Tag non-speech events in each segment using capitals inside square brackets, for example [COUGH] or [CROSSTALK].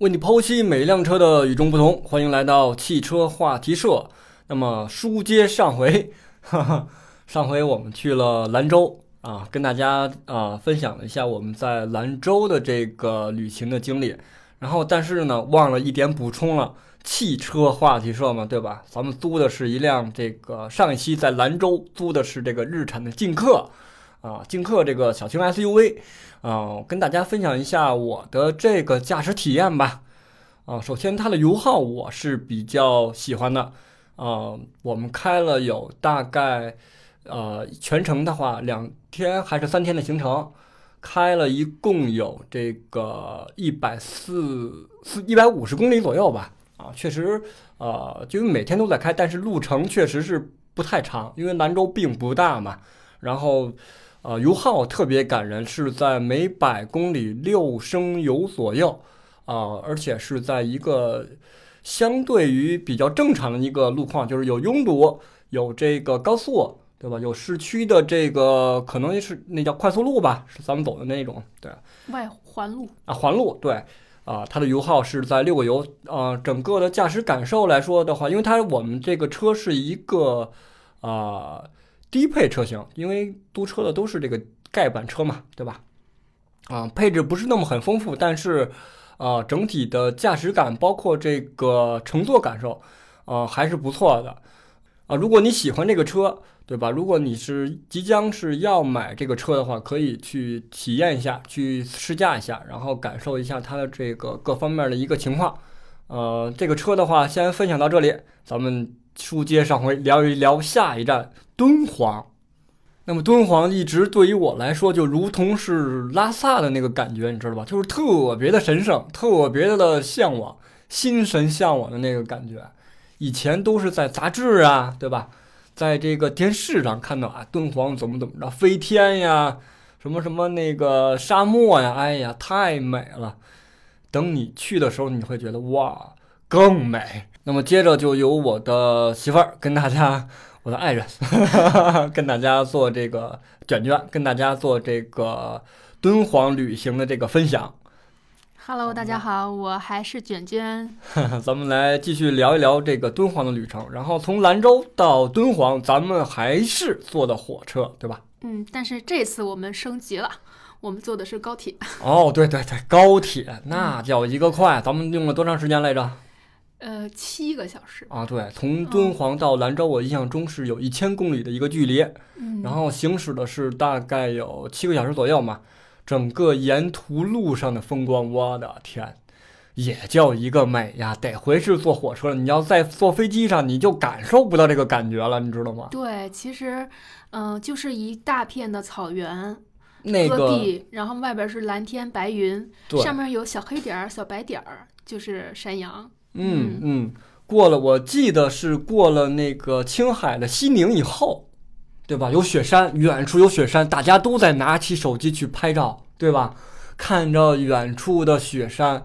为你剖析每辆车的与众不同，欢迎来到汽车话题社。那么书接上回，哈哈，上回我们去了兰州啊，跟大家啊分享了一下我们在兰州的这个旅行的经历。然后，但是呢，忘了一点补充了，汽车话题社嘛，对吧？咱们租的是一辆这个上一期在兰州租的是这个日产的劲客啊，劲客这个小型 SUV。啊，跟大家分享一下我的这个驾驶体验吧。啊，首先它的油耗我是比较喜欢的。啊，我们开了有大概，呃，全程的话两天还是三天的行程，开了一共有这个一百四四一百五十公里左右吧。啊，确实，呃，就每天都在开，但是路程确实是不太长，因为兰州并不大嘛。然后。啊，油耗特别感人，是在每百公里六升油左右，啊，而且是在一个相对于比较正常的一个路况，就是有拥堵，有这个高速，对吧？有市区的这个可能是那叫快速路吧，是咱们走的那种，对。外环路啊，环路对，啊，它的油耗是在六个油，啊，整个的驾驶感受来说的话，因为它我们这个车是一个，啊。低配车型，因为租车的都是这个盖板车嘛，对吧？啊，配置不是那么很丰富，但是，啊，整体的驾驶感，包括这个乘坐感受，啊，还是不错的。啊，如果你喜欢这个车，对吧？如果你是即将是要买这个车的话，可以去体验一下，去试驾一下，然后感受一下它的这个各方面的一个情况。呃，这个车的话，先分享到这里，咱们。书接上回，聊一聊下一站敦煌。那么敦煌一直对于我来说，就如同是拉萨的那个感觉，你知道吧？就是特别的神圣，特别的向往，心神向往的那个感觉。以前都是在杂志啊，对吧？在这个电视上看到啊，敦煌怎么怎么着，飞天呀，什么什么那个沙漠呀，哎呀，太美了。等你去的时候，你会觉得哇，更美。那么接着就由我的媳妇儿跟大家，我的爱人 [LAUGHS] 跟大家做这个卷卷，跟大家做这个敦煌旅行的这个分享。Hello，大家好，我还是卷卷。[LAUGHS] 咱们来继续聊一聊这个敦煌的旅程。然后从兰州到敦煌，咱们还是坐的火车，对吧？嗯，但是这次我们升级了，我们坐的是高铁。哦，对对对，高铁那叫一个快。咱们用了多长时间来着？呃，七个小时啊，对，从敦煌到兰州，我印象中是有一千公里的一个距离，嗯，然后行驶的是大概有七个小时左右嘛，整个沿途路上的风光，我的天，也叫一个美呀！得回是坐火车了，你要在坐飞机上，你就感受不到这个感觉了，你知道吗？对，其实，嗯，就是一大片的草原，那个，然后外边是蓝天白云，上面有小黑点儿、小白点儿，就是山羊。嗯嗯，过了，我记得是过了那个青海的西宁以后，对吧？有雪山，远处有雪山，大家都在拿起手机去拍照，对吧？看着远处的雪山，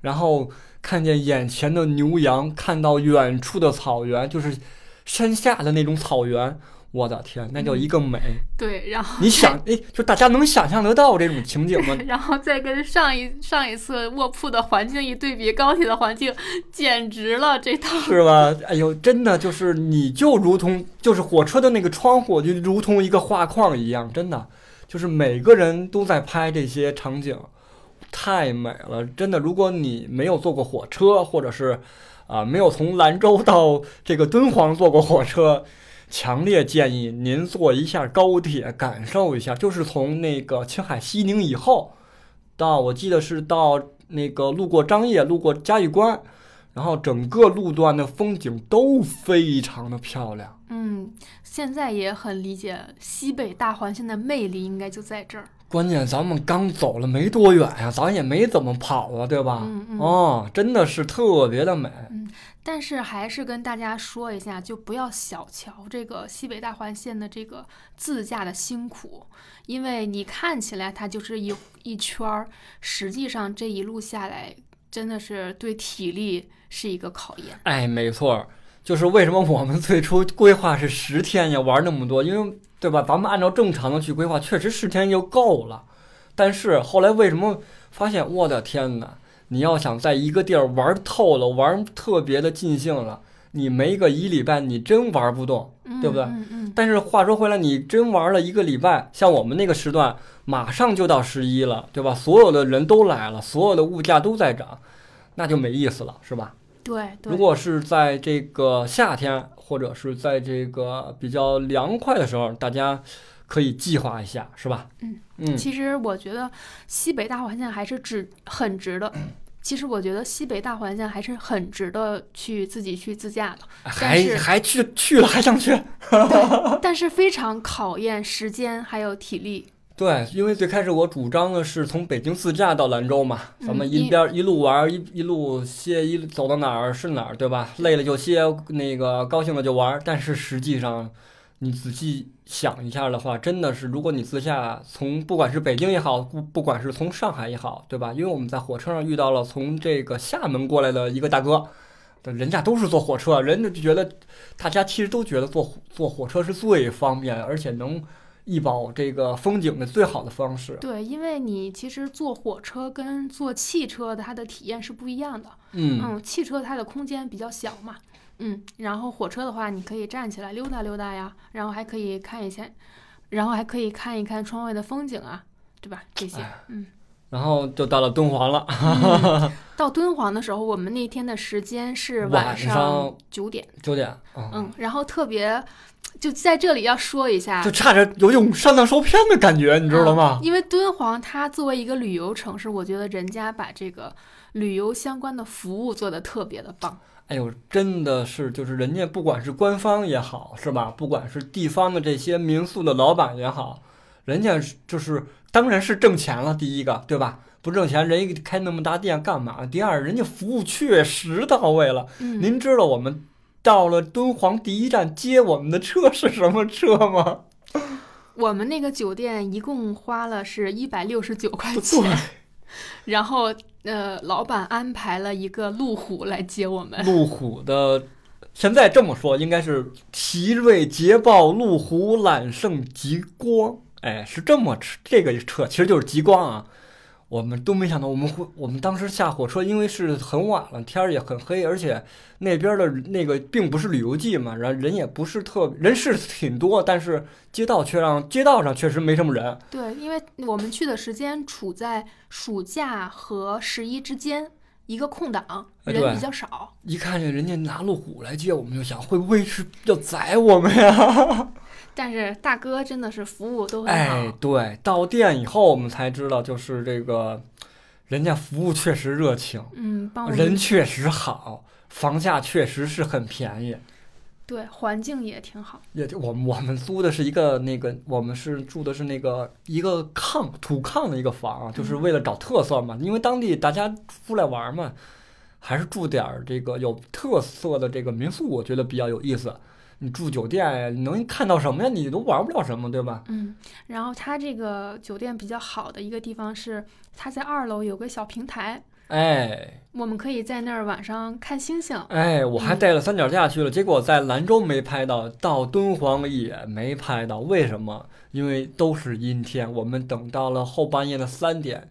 然后看见眼前的牛羊，看到远处的草原，就是山下的那种草原。我的天，那叫一个美！对，然后你想，哎，就大家能想象得到这种情景吗？[LAUGHS] 然后再跟上一上一次卧铺的环境一对比，高铁的环境简直了，这套是吧？哎呦，真的就是，你就如同就是火车的那个窗户，就如同一个画框一样，真的就是每个人都在拍这些场景，太美了，真的。如果你没有坐过火车，或者是啊，没有从兰州到这个敦煌坐过火车。强烈建议您坐一下高铁，感受一下。就是从那个青海西宁以后，到我记得是到那个路过张掖，路过嘉峪关，然后整个路段的风景都非常的漂亮。嗯，现在也很理解西北大环线的魅力，应该就在这儿。关键咱们刚走了没多远呀，咱也没怎么跑啊，对吧？嗯嗯。哦，真的是特别的美。嗯。但是还是跟大家说一下，就不要小瞧这个西北大环线的这个自驾的辛苦，因为你看起来它就是一一圈儿，实际上这一路下来真的是对体力是一个考验。哎，没错，就是为什么我们最初规划是十天要玩那么多，因为对吧？咱们按照正常的去规划，确实十天就够了。但是后来为什么发现，我的天哪！你要想在一个地儿玩透了，玩特别的尽兴了，你没个一礼拜，你真玩不动。对不对嗯嗯但是话说回来，你真玩了一个礼拜，像我们那个时段，马上就到十一了，对吧？所有的人都来了，所有的物价都在涨，那就没意思了，是吧？对对如。果是在这个夏天，或者是在这个比较凉快的时候，大家可以计划一下，是吧？嗯嗯，其实我觉得西北大环线还是值很值得。其实我觉得西北大环线还是很值得去自己去自驾的，还是还去去了还想去？但是非常 [LAUGHS] 考验时间还有体力。对，因为最开始我主张的是从北京自驾到兰州嘛，咱们一边儿一路玩儿，一一路歇，一走到哪儿是哪儿，对吧？累了就歇，那个高兴了就玩儿。但是实际上，你仔细想一下的话，真的是，如果你自驾从不管是北京也好，不不管是从上海也好，对吧？因为我们在火车上遇到了从这个厦门过来的一个大哥，人家都是坐火车，人家就觉得，大家其实都觉得坐坐火车是最方便，而且能一饱这个风景的最好的方式。对，因为你其实坐火车跟坐汽车的它的体验是不一样的。嗯，嗯，汽车它的空间比较小嘛，嗯，然后火车的话，你可以站起来溜达溜达呀，然后还可以看一下，然后还可以看一看窗外的风景啊，对吧？这些，哎嗯。然后就到了敦煌了，[LAUGHS] 嗯到敦煌的时候，我们那天的时间是晚上上九点，九点啊，嗯，然后特别，就在这里要说一下就，差点有一种上当受骗的感觉，你知道吗？因为敦煌它作为一个旅游城市，我觉得人家把这个旅游相关的服务做得特别的棒。哎呦，真的是，就是人家不管是官方也好，是吧？不管是地方的这些民宿的老板也好，人家是就是当然是挣钱了，第一个对吧？不挣钱，人家开那么大店干嘛？第二，人家服务确实到位了。嗯，您知道我们到了敦煌第一站接我们的车是什么车吗？[LAUGHS] 我们那个酒店一共花了是一百六十九块对钱，然后那，老板安排了一个路虎来接我们。[LAUGHS] 路虎的，现在这么说应该是奇瑞捷豹路虎揽胜极光，哎，是这么这个车其实就是极光啊。我们都没想到，我们会，我们当时下火车，因为是很晚了，天儿也很黑，而且那边的那个并不是旅游季嘛，然后人也不是特人是挺多，但是街道却让街道上确实没什么人。对，因为我们去的时间处在暑假和十一之间，一个空档，人比较少。一看见人家拿路虎来接我们，就想会不会是要宰我们呀？但是大哥真的是服务都很好。哎，对，到店以后我们才知道，就是这个人家服务确实热情，嗯，帮人确实好，房价确实是很便宜。对环境也挺好。也就我们我们租的是一个那个，我们是住的是那个一个炕土炕的一个房，就是为了找特色嘛，因为当地大家出来玩嘛，还是住点儿这个有特色的这个民宿，我觉得比较有意思。你住酒店，你能看到什么呀？你都玩不了什么，对吧？嗯，然后它这个酒店比较好的一个地方是，它在二楼有个小平台，哎，我们可以在那儿晚上看星星。哎，我还嗯带了三脚架去了，结果在兰州没拍到，到敦煌也没拍到。为什么？因为都是阴天。我们等到了后半夜的三点，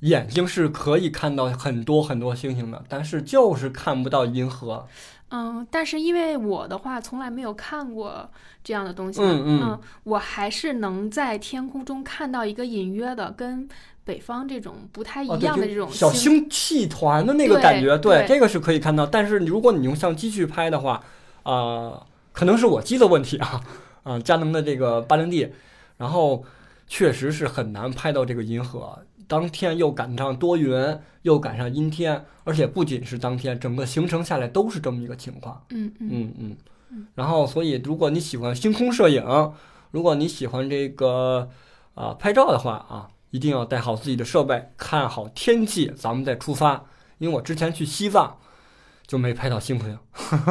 眼睛是可以看到很多很多星星的，但是就是看不到银河。嗯，但是因为我的话从来没有看过这样的东西嘛，嗯嗯我还是能在天空中看到一个隐约的跟北方这种不太一样的这种小星气团的那个感觉，对，对这个是可以看到。但是如果你用相机去拍的话，啊、可能是我机的问题啊，啊、佳能的这个八零 D，然后确实是很难拍到这个银河。当天又赶上多云，又赶上阴天，而且不仅是当天，整个行程下来都是这么一个情况。嗯嗯嗯嗯，然后所以如果你喜欢星空摄影，如果你喜欢这个啊、拍照的话啊，一定要带好自己的设备，看好天气，咱们再出发。因为我之前去西藏就没拍到星星，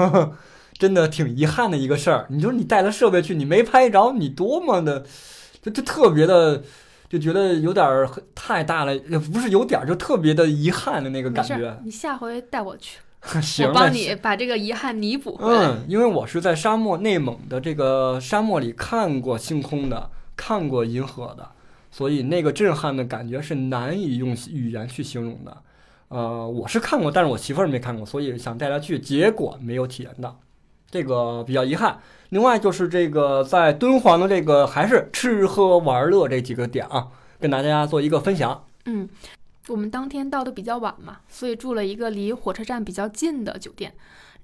[LAUGHS] 真的挺遗憾的一个事儿。你说你带了设备去，你没拍着，你多么的，就就特别的。就觉得有点儿太大了，也不是有点儿，就特别的遗憾的那个感觉。你下回带我去，[LAUGHS] 行，我帮你把这个遗憾弥补回来。嗯，因为我是在沙漠内蒙的这个沙漠里看过星空的，看过银河的，所以那个震撼的感觉是难以用语言去形容的。呃，我是看过，但是我媳妇儿没看过，所以想带她去，结果没有体验到，这个比较遗憾。另外就是这个在敦煌的这个还是吃喝玩乐这几个点啊，跟大家做一个分享。嗯，我们当天到的比较晚嘛，所以住了一个离火车站比较近的酒店。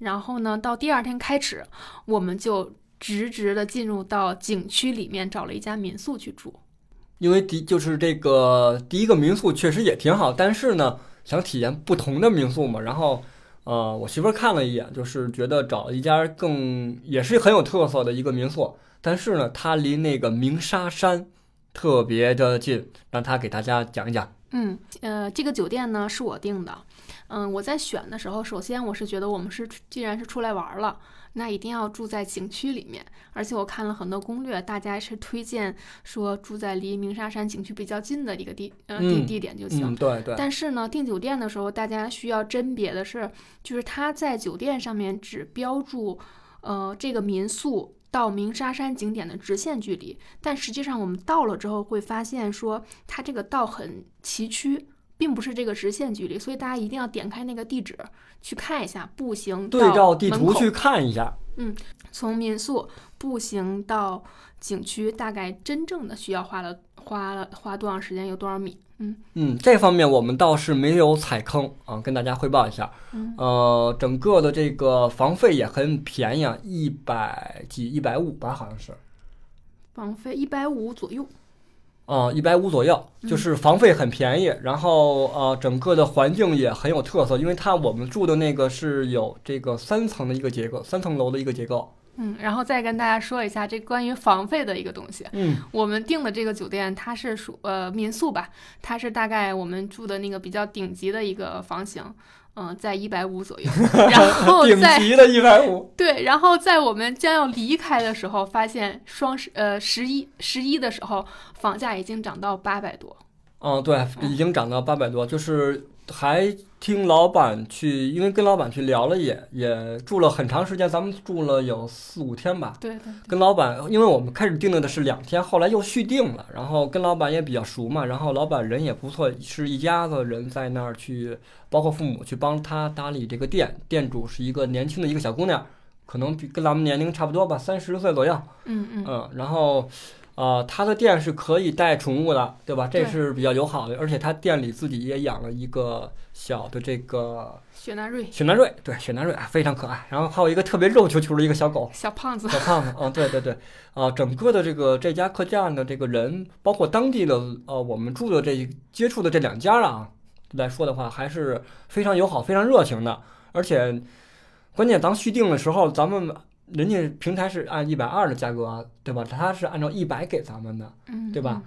然后呢，到第二天开始，我们就直直的进入到景区里面，找了一家民宿去住。因为第就是这个第一个民宿确实也挺好，但是呢，想体验不同的民宿嘛。然后，呃，我媳妇儿看了一眼，就是觉得找一家更也是很有特色的一个民宿，但是呢，它离那个鸣沙山特别的近，让她给大家讲一讲。嗯，呃，这个酒店呢是我订的。嗯，我在选的时候，首先我是觉得我们是既然是出来玩了，那一定要住在景区里面。而且我看了很多攻略，大家是推荐说住在离鸣沙山景区比较近的一个地呃地地点就行。嗯，对对。但是呢，订酒店的时候，大家需要甄别的是，就是他在酒店上面只标注，呃，这个民宿到鸣沙山景点的直线距离，但实际上我们到了之后会发现说，它这个道很崎岖。并不是这个直线距离，所以大家一定要点开那个地址去看一下，步行对照地图去看一下。嗯，从民宿步行到景区，大概真正的需要花了花了花多长时间，有多少米？嗯嗯，这方面我们倒是没有踩坑啊，跟大家汇报一下。嗯，呃，整个的这个房费也很便宜啊，一百几，一百五吧，好像是。房费一百五左右。啊，一百五左右，就是房费很便宜，然后呃，整个的环境也很有特色，因为它我们住的那个是有这个三层的一个结构，三层楼的一个结构。嗯，然后再跟大家说一下这关于房费的一个东西。嗯，我们订的这个酒店它是属呃民宿吧，它是大概我们住的那个比较顶级的一个房型。嗯，在一百五左右，[LAUGHS] 然后顶级的一百五。对，然后在我们将要离开的时候，发现双十呃十一十一的时候，房价已经涨到八百多。嗯，对，已经涨到八百多，就是还听老板去，因为跟老板去聊了，也也住了很长时间，咱们住了有四五天吧。对对。跟老板，因为我们开始订的是两天，后来又续订了，然后跟老板也比较熟嘛，然后老板人也不错，是一家子人在那儿去，包括父母去帮他打理这个店，店主是一个年轻的一个小姑娘，可能比跟咱们年龄差不多吧，三十岁左右。嗯嗯。嗯，然后。啊，他的店是可以带宠物的，对吧？这是比较友好的，而且他店里自己也养了一个小的这个雪纳瑞。雪纳瑞，对，雪纳瑞啊，非常可爱。然后还有一个特别肉球球的一个小狗，小胖子。小胖子，嗯，对对对，啊，整个的这个这家客栈的这个人，包括当地的呃，我们住的这接触的这两家啊来说的话，还是非常友好、非常热情的。而且关键咱续订的时候，咱们。人家平台是按一百二的价格，对吧？他是按照一百给咱们的，对吧？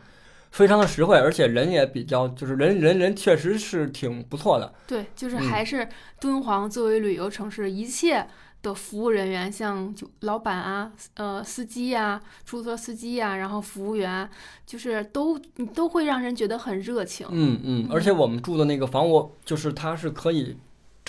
非常的实惠，而且人也比较，就是人人人确实是挺不错的。对，就是还是敦煌作为旅游城市，一切的服务人员，像就老板啊，呃，司机呀，出租车司机呀，然后服务员，就是都都会让人觉得很热情。嗯嗯，而且我们住的那个房屋，就是它是可以。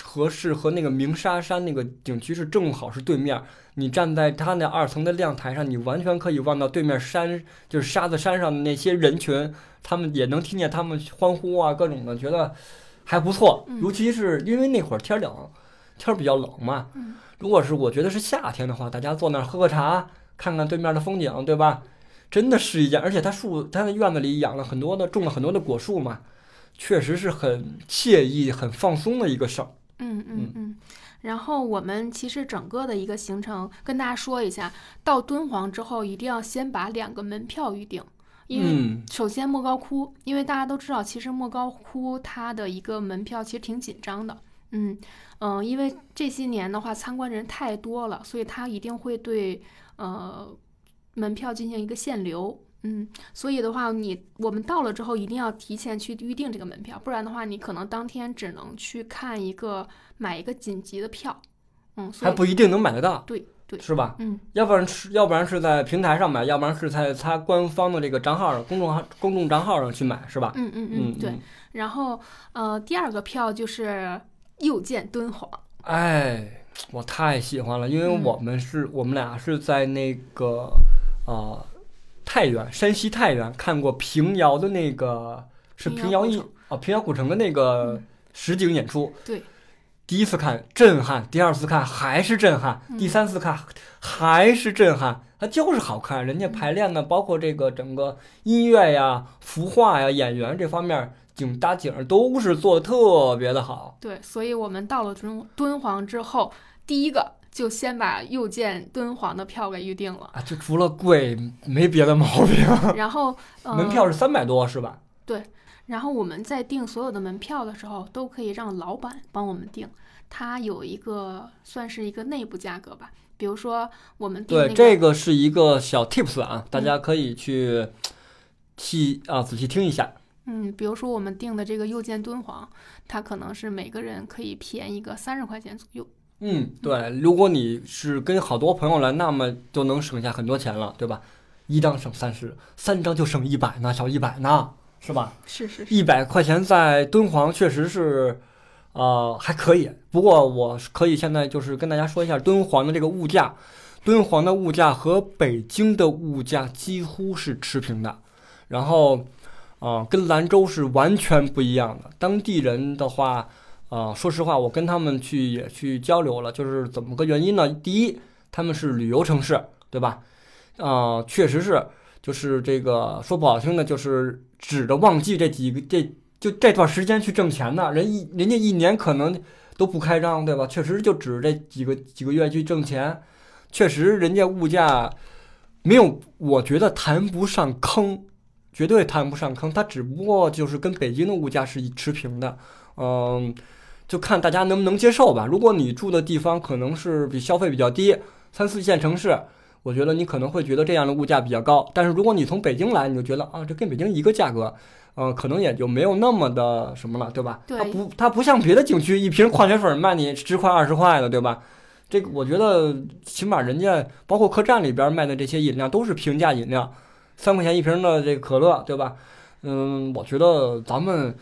合适和那个鸣沙山那个景区是正好是对面，你站在它那二层的亮台上，你完全可以望到对面山，就是沙子山上的那些人群，他们也能听见他们欢呼啊，各种的，觉得还不错。尤其是因为那会儿天冷，天儿比较冷嘛。如果是我觉得是夏天的话，大家坐那儿喝喝茶，看看对面的风景，对吧？真的是一件，而且它树，它的院子里养了很多的，种了很多的果树嘛，确实是很惬意、很放松的一个事儿。嗯嗯嗯，然后我们其实整个的一个行程跟大家说一下，到敦煌之后一定要先把两个门票预定，因为首先莫高窟，因为大家都知道，其实莫高窟它的一个门票其实挺紧张的，嗯嗯，因为这些年的话参观人太多了，所以它一定会对呃门票进行一个限流。嗯，所以的话，你我们到了之后一定要提前去预定这个门票，不然的话，你可能当天只能去看一个买一个紧急的票，嗯，还不一定能买得到，对对，是吧？嗯，要不然是要不然是在平台上买，要不然是在他官方的这个账号上、公众号、公众账号上去买，是吧？嗯嗯嗯，对。然后呃，第二个票就是又见敦煌，哎，我太喜欢了，因为我们是我们俩是在那个啊。太原，山西太原看过平遥的那个是平遥一哦，平遥古城的那个实景演出。对，第一次看震撼，第二次看还是震撼，嗯第三次看还是震撼，它就是好看。人家排练呢，包括这个整个音乐呀、服化呀、演员这方面景搭景都是做的特别的好。对，所以我们到了敦敦煌之后，第一个就先把又见敦煌的票给预定了，啊，就除了贵没别的毛病。[LAUGHS] 然后、呃、门票是三百多是吧？对然后我们在订所有的门票的时候，都可以让老板帮我们订，他有一个算是一个内部价格吧。比如说我们订那对，这个是一个小 tips 啊，大家可以去细啊仔细听一下。嗯，比如说我们订的这个又见敦煌，它可能是每个人可以便宜个三十块钱左右。嗯，对，如果你是跟好多朋友来，那么就能省下很多钱了，对吧？一张省三十，三张就省一百呢，小一百呢，是吧？是是是，一百块钱在敦煌确实是，呃，还可以。不过我可以现在就是跟大家说一下敦煌的这个物价，敦煌的物价和北京的物价几乎是持平的，然后，呃，跟兰州是完全不一样的。当地人的话，呃，说实话，我跟他们去也去交流了，就是怎么个原因呢？第一，他们是旅游城市，对吧？啊、确实是，就是这个说不好听的，就是指着旺季这几个这就这段时间去挣钱呢。人一人家一年可能都不开张，对吧？确实就指这几个几个月去挣钱，确实人家物价没有，我觉得谈不上坑，绝对谈不上坑。它只不过就是跟北京的物价是持平的，嗯。就看大家能不能接受吧。如果你住的地方可能是比消费比较低，三四线城市，我觉得你可能会觉得这样的物价比较高。但是如果你从北京来，你就觉得啊，这跟北京一个价格，呃，可能也就没有那么的什么了，对吧？对它不，它不像别的景区一瓶矿泉水卖你十块二十块的，对吧？这个我觉得起码人家包括客栈里边卖的这些饮料都是平价饮料，三块钱一瓶的这个可乐，对吧？嗯，我觉得咱们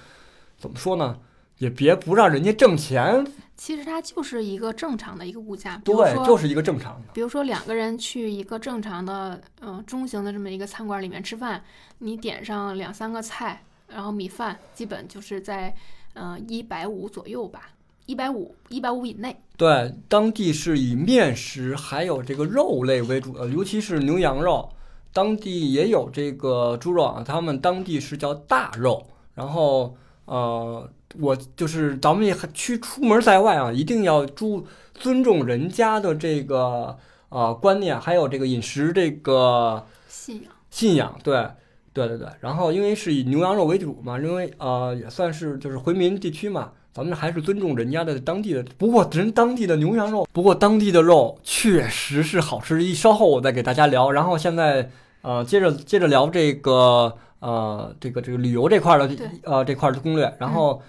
怎么说呢？也别不让人家挣钱，其实它就是一个正常的一个物价。对，就是一个正常的。比如说两个人去一个正常的，嗯、中型的这么一个餐馆里面吃饭，你点上两三个菜，然后米饭，基本就是在，呃，一百五左右吧，一百五，一百五以内。对，当地是以面食还有这个肉类为主的，尤其是牛羊肉。当地也有这个猪肉啊，他们当地是叫大肉。然后，呃，我就是咱们也很去出门在外啊，一定要注尊重人家的这个呃观念，还有这个饮食这个信仰。信仰，对，对对对。然后因为是以牛羊肉为主嘛，因为呃也算是就是回民地区嘛，咱们还是尊重人家的当地的。不过人当地的牛羊肉，不过当地的肉确实是好吃。一稍后我再给大家聊。然后现在呃接着接着聊这个呃这个这个旅游这块儿的呃这块儿的攻略。然后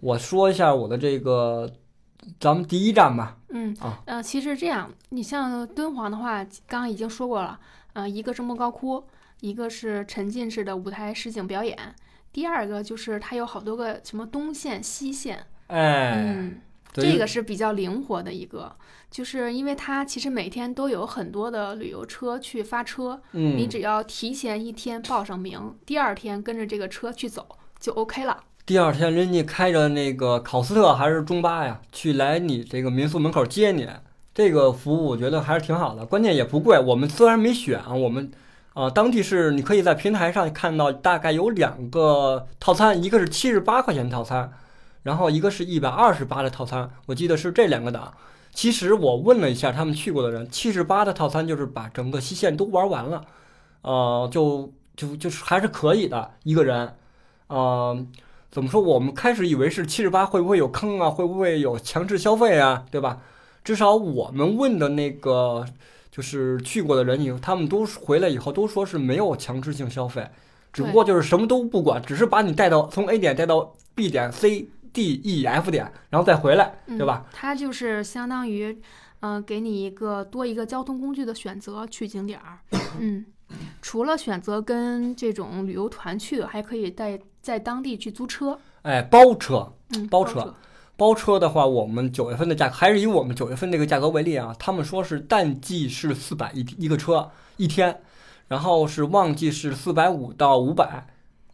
我说一下我的这个咱们第一站吧。嗯。啊，呃，其实这样，你像敦煌的话，刚刚已经说过了，呃，一个是莫高窟，一个是沉浸式的舞台实景表演，第二个就是它有好多个什么东线、西线，哎，嗯，对这个是比较灵活的一个，就是因为它其实每天都有很多的旅游车去发车，你嗯，只要提前一天报上名，第二天跟着这个车去走就 OK 了。第二天人家开着那个考斯特还是中巴呀，去来你这个民宿门口接你，这个服务我觉得还是挺好的，关键也不贵。我们虽然没选啊，我们啊、当地是你可以在平台上看到大概有两个套餐，一个是七十八块钱套餐，然后一个是一百二十八的套餐，我记得是这两个档。其实我问了一下他们去过的人，七十八的套餐就是把整个西线都玩完了，呃，就就就是还是可以的一个人，呃，怎么说？我们开始以为是七十八会不会有坑啊？会不会有强制消费啊？对吧？至少我们问的那个就是去过的人以后，他们都回来以后都说是没有强制性消费，只不过就是什么都不管，只是把你带到从 A 点带到 B 点 C D E F 点，然后再回来，嗯，对吧？？它就是相当于，嗯、给你一个多一个交通工具的选择去景点儿。[LAUGHS] 嗯，除了选择跟这种旅游团去，还可以在在当地去租车。哎，包车，嗯，包车包车的话，我们九月份的价格还是以我们九月份这个价格为例啊。他们说是淡季是四百一一个车一天，然后是旺季是四百五到五百，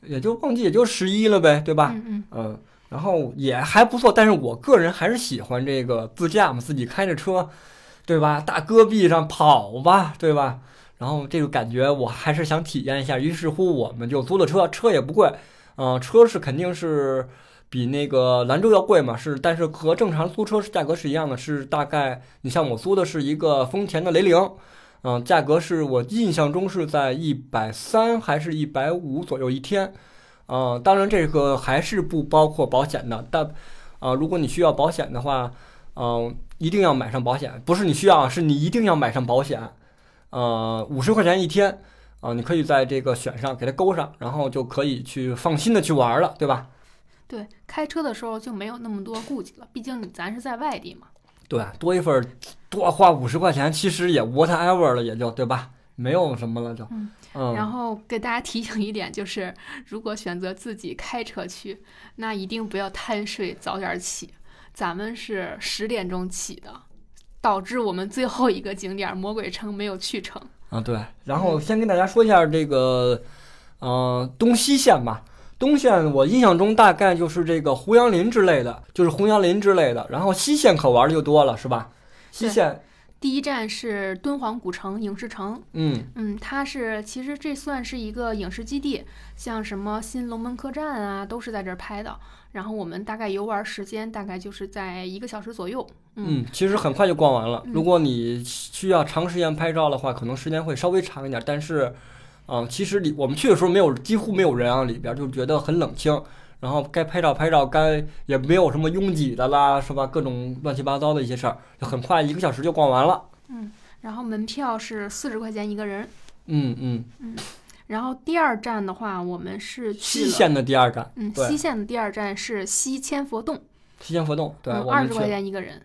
也就旺季也就十一了呗，对吧？嗯嗯，嗯然后也还不错。但是我个人还是喜欢这个自驾嘛，自己开着车，对吧？大戈壁上跑吧，对吧？然后这个感觉我还是想体验一下。于是乎，我们就租了车，车也不贵，嗯、车是肯定是比那个兰州要贵嘛，是，但是和正常租车是价格是一样的，是大概你像我租的是一个丰田的雷凌。嗯，价格是我印象中是在一百三还是一百五左右一天，嗯，当然这个还是不包括保险的，但啊、如果你需要保险的话，嗯、一定要买上保险，不是你需要，是你一定要买上保险，呃，五十块钱一天，啊、你可以在这个选上给它勾上，然后就可以去放心的去玩了，对吧？对，开车的时候就没有那么多顾忌了，毕竟咱是在外地嘛。对，多一份儿多花五十块钱，其实也 whatever 了，也就对吧？没有什么了就，嗯嗯，然后给大家提醒一点，就是如果选择自己开车去，那一定不要贪睡，早点起。咱们是十点钟起的，导致我们最后一个景点魔鬼城没有去成。啊，对，然后先跟大家说一下这个，呃，东西线吧。东线我印象中大概就是这个胡杨林之类的，就是胡杨林之类的。然后西线可玩的就多了，是吧？西线，第一站是敦煌古城影视城，嗯，嗯，它是其实这算是一个影视基地，像什么新龙门客栈啊，都是在这儿拍的。然后我们大概游玩时间大概就是在一个小时左右。嗯，嗯，其实很快就逛完了。嗯如果你需要长时间拍照的话，可能时间会稍微长一点。但是，嗯，其实里我们去的时候没有，几乎没有人啊，里边就觉得很冷清。然后该拍照拍照，该也没有什么拥挤的啦，是吧？各种乱七八糟的一些事儿，就很快一个小时就逛完了。嗯然后门票是四十块钱一个人。嗯嗯嗯，然后第二站的话，我们是去，西线的第二站，嗯，西线的第二站是西千佛洞，西千佛洞，对，嗯，二十块。钱一个人。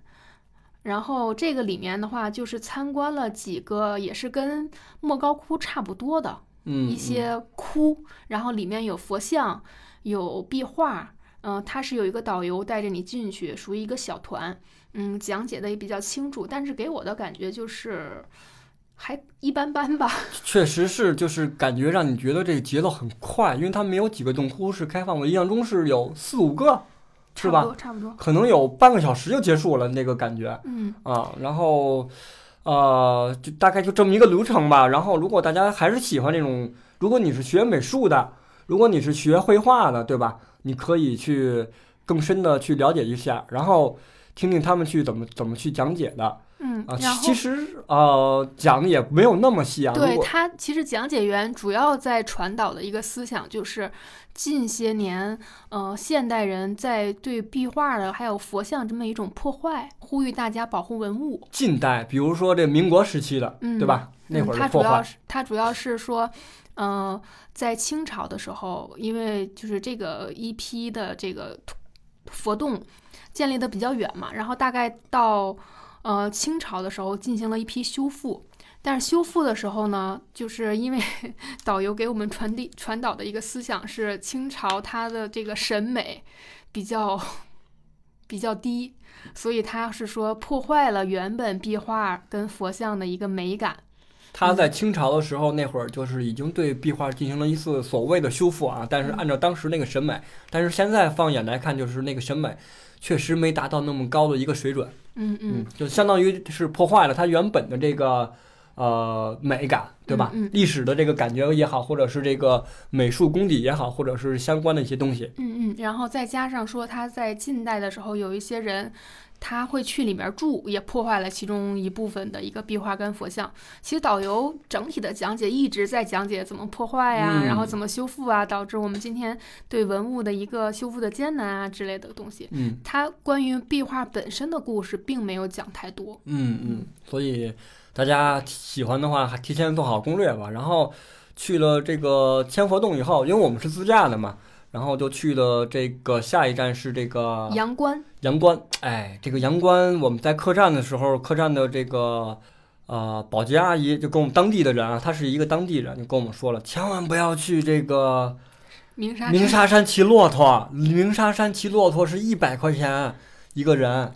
然后这个里面的话，就是参观了几个也是跟莫高窟差不多的嗯，一些窟，然后里面有佛像，有壁画，嗯、它是有一个导游带着你进去，属于一个小团，嗯，讲解的也比较清楚，但是给我的感觉就是还一般般吧。[LAUGHS] 确实是，就是感觉让你觉得这个节奏很快，因为它没有几个洞窟是开放，我印象中是有四五个，是吧？差不多，差不多。可能有半个小时就结束了，那个感觉嗯，啊。然后，呃，就大概就这么一个流程吧。然后，如果大家还是喜欢这种，如果你是学美术的，如果你是学绘画的，对吧？你可以去更深的去了解一下，然后听听他们去怎么怎么去讲解的啊。，嗯啊其实呃讲的也没有那么细啊。对他，其实讲解员主要在传导的一个思想就是，近些年，呃，现代人在对壁画的还有佛像这么一种破坏，呼吁大家保护文物。近代，比如说这民国时期的，嗯对吧？那会嗯，儿他主要是他主要是说，嗯、在清朝的时候，因为就是这个一批的这个佛洞建立的比较远嘛，然后大概到呃清朝的时候进行了一批修复。但是修复的时候呢，就是因为 [LAUGHS] 导游给我们传递传导的一个思想是清朝它的这个审美比较比较低，所以他是说破坏了原本壁画跟佛像的一个美感。他在清朝的时候，那会儿就是已经对壁画进行了一次所谓的修复啊，但是按照当时那个审美，但是现在放眼来看，就是那个审美确实没达到那么高的一个水准，嗯嗯，就相当于是破坏了它原本的这个呃美感，对吧？嗯嗯。历史的这个感觉也好，或者是这个美术功底也好，或者是相关的一些东西，嗯嗯，然后再加上说他在近代的时候，有一些人他会去里面住，也破坏了其中一部分的一个壁画跟佛像。其实导游整体的讲解一直在讲解怎么破坏呀、嗯然后怎么修复啊，导致我们今天对文物的一个修复的艰难啊之类的东西。嗯他关于壁画本身的故事并没有讲太多。嗯嗯，所以大家喜欢的话，还提前做好攻略吧。然后去了这个千佛洞以后，因为我们是自驾的嘛，然后就去了这个下一站是这个阳关，阳关。哎，这个阳关，我们在客栈的时候，客栈的这个呃保洁阿姨就跟我们当地的人啊，她是一个当地人，就跟我们说了，千万不要去这个鸣沙鸣山沙山骑骆驼，鸣沙山骑骆驼是一百块钱一个人，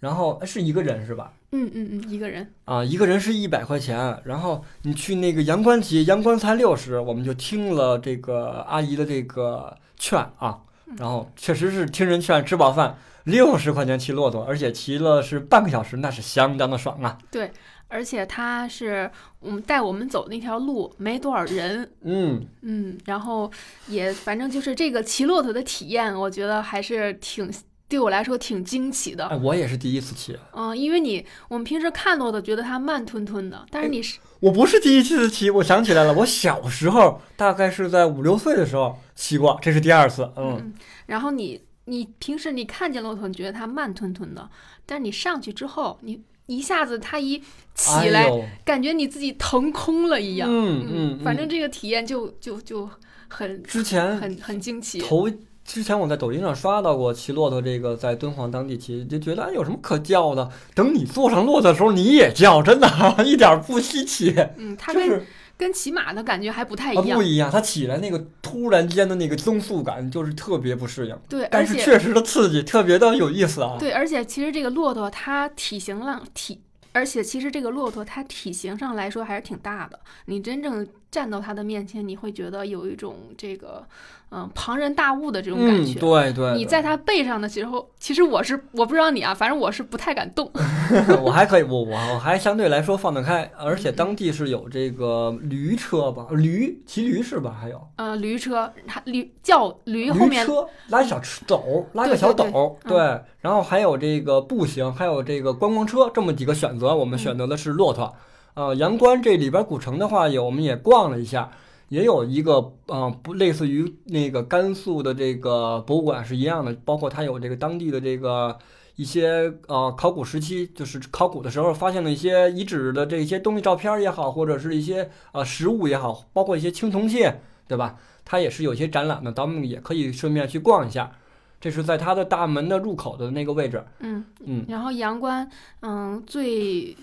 然后哎是一个人是吧？嗯嗯嗯，一个人。啊，一个人是一百块钱，然后你去那个阳关骑，阳关才六十，我们就听了这个阿姨的这个劝啊，然后确实是听人劝，吃饱饭，六十块钱骑骆驼，而且骑了是半个小时，那是相当的爽啊。对而且它是我们带我们走那条路没多少人，嗯，嗯，然后也反正就是这个骑骆驼的体验，我觉得还是挺对我来说挺惊奇的。哎，我也是第一次骑，嗯，因为你我们平时看骆驼觉得它慢吞吞的，但是你是我不是第一次骑，我想起来了，我小时候大概是在五六岁的时候骑过，这是第二次。嗯，嗯，然后你你平时你看见骆驼，你觉得它慢吞吞的，但是你上去之后，你一下子它一起来，哎感觉你自己腾空了一样。嗯嗯，嗯反正这个体验就就就很之前很很惊奇。头之前我在抖音上刷到过骑骆驼这个在敦煌当地骑，就觉得哎有什么可叫的？等你坐上骆驼的时候，你也叫，真的 [LAUGHS] 一点儿不稀奇，嗯，它跟、就是跟骑马的感觉还不太一样。啊不一样，它起来那个突然间的那个增速感就是特别不适应，对，但是确实的刺激，特别的有意思啊。对，而且其实这个骆驼它体型上体，而且其实这个骆驼它体型上来说还是挺大的。你真正站到它的面前，你会觉得有一种这个嗯、庞然大物的这种感嗯，觉。对对，对你在他背上的时候，其实我是我不知道你啊，反正我是不太敢动。[LAUGHS] 我还可以，我我我还相对来说放得开，而且当地是有这个驴车吧，驴骑驴是吧？还有呃，驴车，它驴叫驴后驴面车拉小车斗，拉个对小对对斗，嗯对，然后还有这个步行，还有这个观光车，这么几个选择，我们选择的是骆驼。呃，阳关这里边古城的话，有我们也逛了一下，也有一个嗯不类似于那个甘肃的这个博物馆是一样的，包括它有这个当地的这个一些呃考古时期，就是考古的时候发现的一些遗址的这些东西照片也好，或者是一些呃实物也好，包括一些青铜器，对吧？它也是有一些展览的，咱们也可以顺便去逛一下。这是在它的大门的入口的那个位置，嗯，嗯，然后阳关，嗯，最，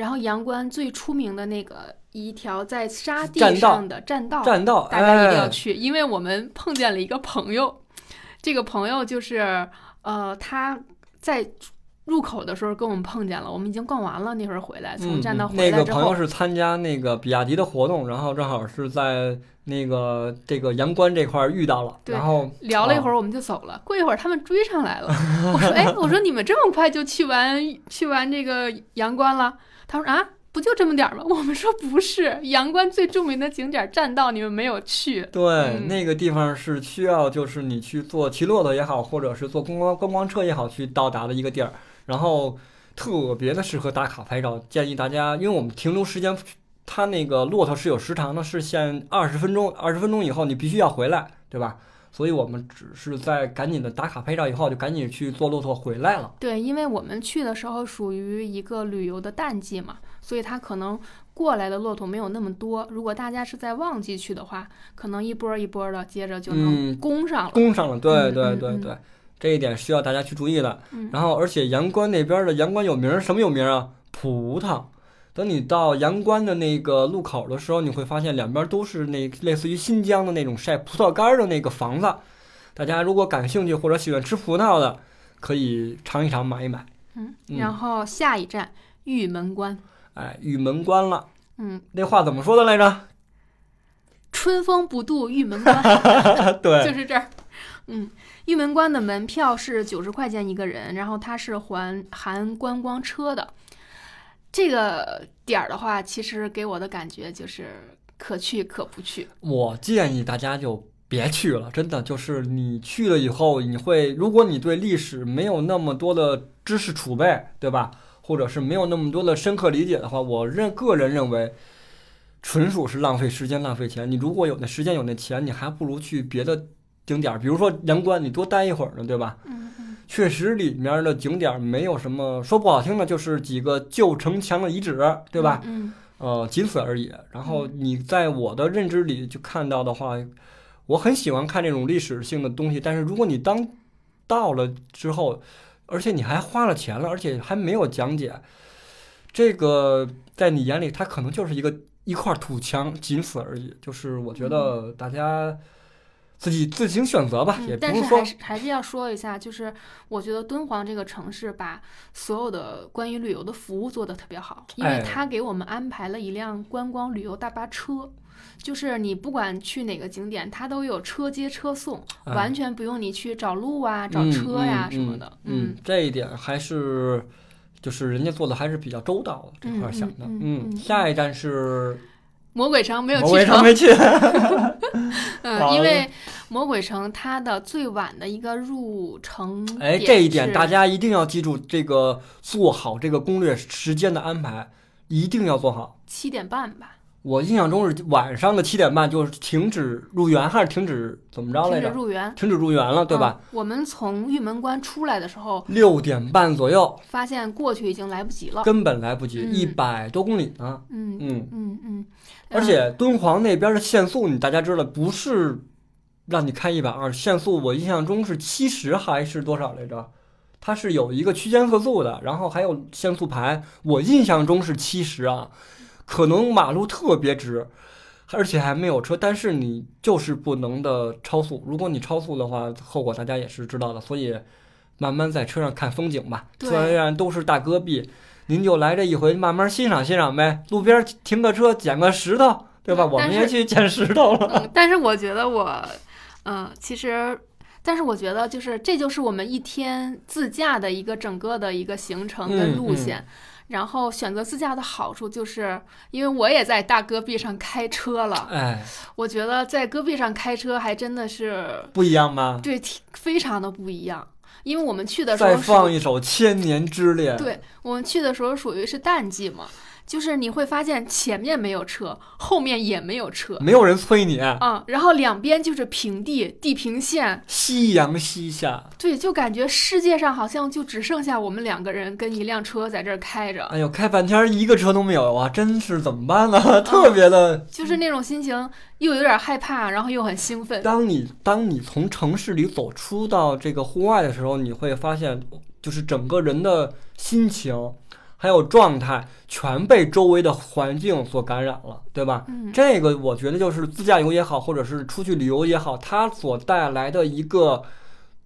然后阳关最出名的那个一条在沙地上的栈道，栈道，大家一定要哎，去，因为我们碰见了一个朋友，这个朋友就是呃他在入口的时候跟我们碰见了，我们已经逛完了，那会儿回来从嗯栈道回来之后，朋友是参加那个比亚迪的活动，然后正好是在那个这个阳关这块儿遇到了，对然后，聊了一会儿我们就走了，过一会儿他们追上来了，[LAUGHS] 我说哎，我说你们这么快就去完去完这个阳关了？他说啊。不就这么点儿吗？[LAUGHS] 我们说不是，阳关最著名的景点栈道你们没有去。对，嗯那个地方是需要就是你去坐骑骆驼也好，或者是坐观光观光车也好去到达的一个地儿，然后特别的适合打卡拍照，建议大家，因为我们停留时间。它那个骆驼是有时长的，是限二十分钟，二十分钟以后你必须要回来，对吧？所以我们只是在赶紧的打卡拍照以后，就赶紧去坐骆驼回来了。对，因为我们去的时候属于一个旅游的淡季嘛，所以它可能过来的骆驼没有那么多。如果大家是在旺季去的话，可能一波一波的接着就能嗯攻上了。攻上了，对嗯对对对，这一点需要大家去注意的。嗯然后，而且阳关那边的阳关有名儿，什么有名儿啊？葡萄。等你到阳关的那个路口的时候，你会发现两边都是那类似于新疆的那种晒葡萄干儿的那个房子。大家如果感兴趣或者喜欢吃葡萄的，可以尝一尝，买一买。嗯，嗯然后下一站玉门关。哎，玉门关了，嗯，那话怎么说的来着？春风不度玉门关，[LAUGHS] 对，就是这儿。嗯，玉门关的门票是九十块钱一个人，然后它是还含观光车的。这个点儿的话，其实给我的感觉就是可去可不去。我建议大家就别去了，真的就是你去了以后，你会，如果你对历史没有那么多的知识储备，对吧？或者是没有那么多的深刻理解的话，我认个人认为，纯属是浪费时间、浪费钱。你如果有那时间、有那钱，你还不如去别的景点儿，比如说阳关，你多待一会儿呢，对吧？嗯嗯确实里面的景点没有什么，说不好听的，就是几个旧城墙的遗址，对吧？？嗯呃，仅此而已。然后你在我的认知里就看到的话，我很喜欢看这种历史性的东西。但是如果你当到了之后，而且你还花了钱了，而且还没有讲解，这个在你眼里它可能就是一个一块土墙，仅此而已。就是我觉得大家自己自行选择吧，也不，但是还是还是要说一下，就是我觉得敦煌这个城市把所有的关于旅游的服务做得特别好，因为哎它给我们安排了一辆观光旅游大巴车。就是你不管去哪个景点，它都有车接车送，哎完全不用你去找路啊、找嗯车呀、嗯什么的。嗯，这一点还是就是人家做的还是比较周到的这块想的。嗯下一站是魔鬼城没有去成，鬼城没去，[LAUGHS] 嗯，因为魔鬼城它的最晚的一个入城哎，这一点大家一定要记住，这个做好这个攻略时间的安排一定要做好。七点半吧，我印象中是晚上的七点半就是停止入园，还是停止怎么着来着？止入园，停止入园了，对吧？嗯我们从玉门关出来的时候，六点半左右，发现过去已经来不及了。根本来不及，嗯一百多公里呢。嗯嗯，嗯嗯，而且敦煌那边的限速，你大家知道不是让你开一百二，限速我印象中是七十还是多少来着？它是有一个区间测速的，然后还有限速牌，我印象中是七十啊，可能马路特别直，而且还没有车，但是你就是不能的超速，如果你超速的话，后果大家也是知道的，所以慢慢在车上看风景吧，对虽然都是大戈壁，您就来这一回，慢慢欣赏欣赏呗，路边停个车，捡个石头，对吧？我们也去捡石头了。嗯，但是我觉得我，嗯、其实，但是我觉得就是这就是我们一天自驾的一个整个的一个行程跟嗯嗯路线。然后选择自驾的好处就是，因为我也在大戈壁上开车了，哎，我觉得在戈壁上开车还真的是不一样吗？对非常的不一样。因为我们去的时候再是放一首《千年之恋》。对我们去的时候属于是淡季嘛，就是你会发现前面没有车，后面也没有车，没有人催你，嗯，然后两边就是平地，地平线，夕阳西下。对，就感觉世界上好像就只剩下我们两个人跟一辆车在这儿开着，哎呦，开半天一个车都没有啊，真是怎么办呢？[LAUGHS] 特别的。就是那种心情，又有点害怕，然后又很兴奋。当你当你从城市里走出到这个户外的时候，你会发现，就是整个人的心情还有状态全被周围的环境所感染了，对吧？嗯，这个我觉得就是自驾游也好，或者是出去旅游也好，它所带来的一个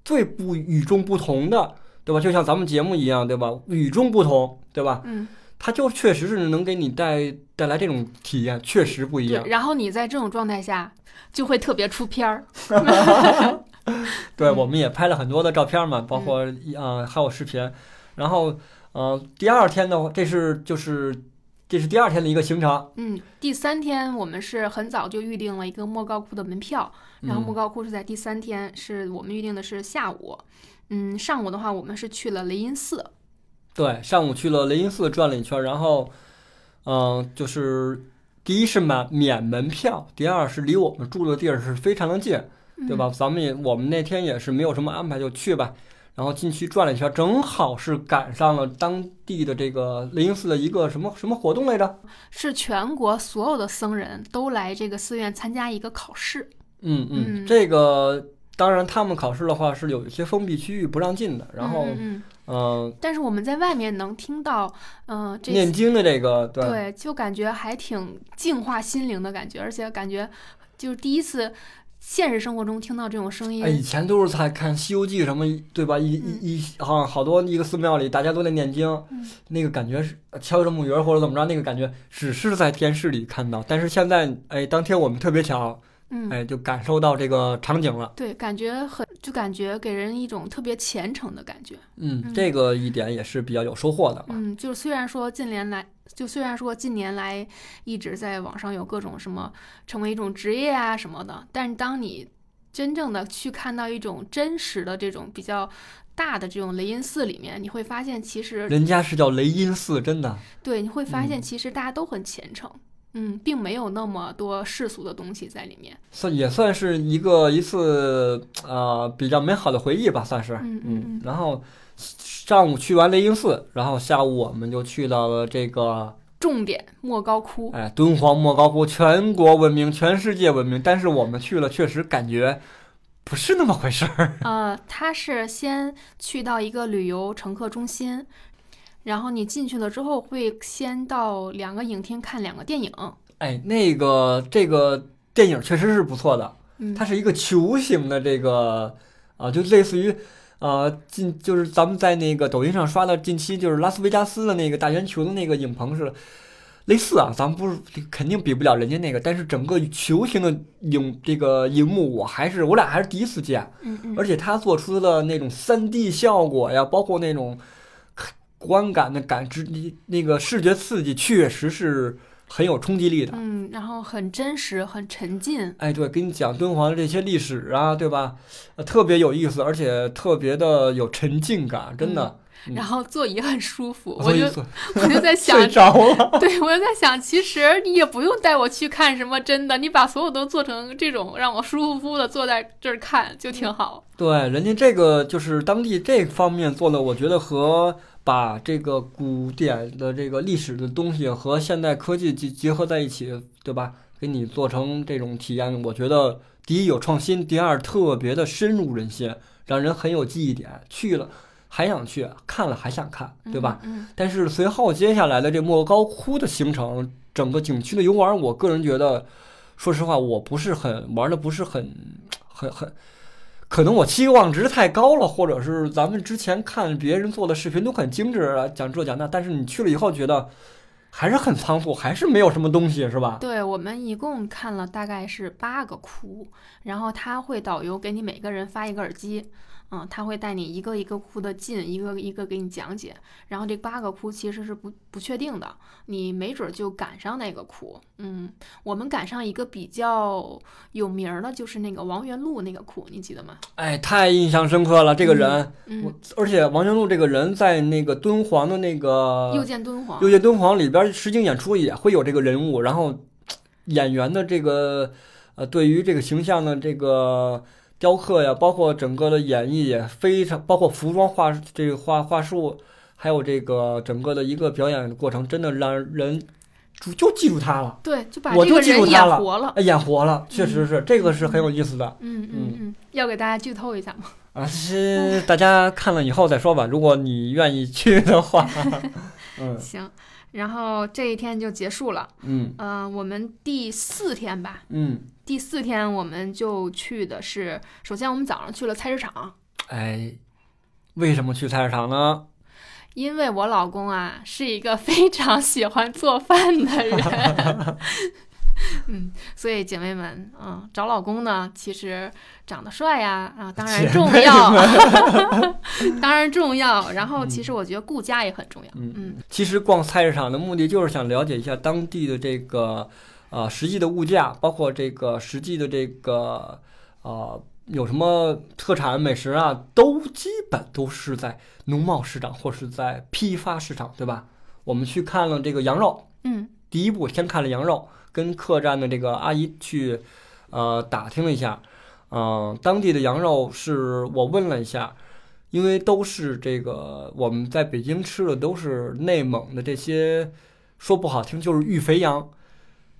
最不与众不同的，对吧？就像咱们节目一样，对吧？与众不同，对吧？嗯，它就确实是能给你带带来这种体验，确实不一样对，。然后你在这种状态下就会特别出片儿。[LAUGHS] [LAUGHS] 对，嗯我们也拍了很多的照片嘛，包括一呃还有视频。然后呃，第二天的话，这是就是这是第二天的一个行程。嗯，第三天我们是很早就预定了一个莫高窟的门票，然后莫嗯高窟是在第三天，是我们预定的是下午。嗯，上午的话我们是去了雷音寺。对，上午去了雷音寺转了一圈，然后嗯、就是第一是免免门票，第二是离我们住的地儿是非常的近，对吧？咱们也我们那天也是没有什么安排就去吧。然后进去转了一圈，正好是赶上了当地的这个雷音寺的一个什么什么活动来着？是全国所有的僧人都来这个寺院参加一个考试。嗯嗯这个当然他们考试的话是有一些封闭区域不让进的，然后嗯但是我们在外面能听到，嗯、这念经的这个对对，就感觉还挺净化心灵的感觉，而且感觉就是第一次现实生活中听到这种声音。哎，以前都是在看《西游记》什么，对吧？一一一好像好多一个寺庙里大家都在念经，嗯那个感觉是敲着木鱼儿或者怎么着，那个感觉只是在电视里看到，但是现在哎，当天我们特别巧，嗯，哎，就感受到这个场景了。对，感觉很，就感觉给人一种特别虔诚的感觉。嗯，嗯这个一点也是比较有收获的嘛。嗯，就是虽然说近年来，就虽然说近年来一直在网上有各种什么成为一种职业啊什么的，但是当你真正的去看到一种真实的这种比较大的这种雷音寺里面，你会发现其实人家是叫雷音寺，真的。对，你会发现嗯其实大家都很虔诚。嗯，并没有那么多世俗的东西在里面。算也算是一个一次呃比较美好的回忆吧，算是。嗯嗯嗯然后上午去完雷音寺，然后下午我们就去到了这个重点莫高窟，哎敦煌莫高窟，全国闻名，全世界闻名。但是我们去了，确实感觉不是那么回事儿。呃，他是先去到一个旅游乘客中心，然后你进去了之后会先到两个影厅看两个电影。哎，那个这个电影确实是不错的。嗯，它是一个球形的这个啊，就类似于呃近就是咱们在那个抖音上刷的近期就是拉斯维加斯的那个大圆球的那个影棚似的。类似啊，咱们不是肯定比不了人家那个，但是整个球形的影这个荧幕，我还是我俩还是第一次见，嗯嗯，而且它做出的那种三 D 效果呀，包括那种观感的感知，你那个视觉刺激，确实是很有冲击力的。嗯，然后很真实，很沉浸。哎，对，给你讲敦煌的这些历史啊，对吧？呃，特别有意思，而且特别的有沉浸感，真的。嗯然后座椅很舒服，[LAUGHS] 我就 [LAUGHS] 我就在想 [LAUGHS] 睡，着了。对我就在想，其实你也不用带我去看什么真的，你把所有都做成这种让我舒舒服服的坐在这儿看就挺好。对，人家这个就是当地这方面做的，我觉得和把这个古典的这个历史的东西和现代科技结结合在一起，对吧？给你做成这种体验，我觉得第一有创新，第二特别的深入人心，让人很有记忆点。去了还想去，看了还想看，对吧？嗯？但是随后接下来的这莫高窟的行程，整个景区的游玩，我个人觉得，说实话，我不是很玩的，不是很很很，可能我期望值太高了，或者是咱们之前看别人做的视频都很精致啊，讲这讲那，但是你去了以后觉得还是很仓促，还是没有什么东西，是吧？对我们一共看了大概是八个窟，然后他会导游给你每个人发一个耳机，嗯，他会带你一个一个窟的进，一个一个给你讲解。然后这八个窟其实是不不确定的，你没准儿就赶上那个窟。嗯，我们赶上一个比较有名儿的，就是那个王元禄那个窟，你记得吗？哎，太印象深刻了，这个人，我嗯，而且王元禄这个人在那个敦煌的那个又见敦煌《又见敦煌》里边实景演出也会有这个人物，然后 [TSK] 演员的这个呃对于这个形象的这个雕刻呀，包括整个的演绎也非常，包括服装画这个画画术，还有这个整个的一个表演的过程，真的让人就就记住他了，对，就把我就这个人记住他了。演活了。哎演活了，确实是这个是很有意思的。嗯嗯。嗯，要给大家剧透一下吗？啊，是 [LAUGHS] 大家看了以后再说吧，如果你愿意去的话，[LAUGHS] 嗯。行，然后这一天就结束了。嗯。呃，我们第四天吧，嗯，第四天我们就去的是，首先我们早上去了菜市场，哎，为什么去菜市场呢？因为我老公啊是一个非常喜欢做饭的人，[LAUGHS] 嗯，所以姐妹们，嗯，找老公呢，其实长得帅呀，啊，当然重要，[LAUGHS] 当然重要。然后其实我觉得顾家也很重要，嗯嗯其实逛菜市场的目的就是想了解一下当地的这个呃实际的物价，包括这个实际的这个呃有什么特产美食啊，都基本都是在农贸市场或是在批发市场，对吧？我们去看了这个羊肉，嗯第一步先看了羊肉，跟客栈的这个阿姨去呃打听了一下，嗯、当地的羊肉是我问了一下，因为都是这个我们在北京吃的都是内蒙的这些，说不好听就是育肥羊。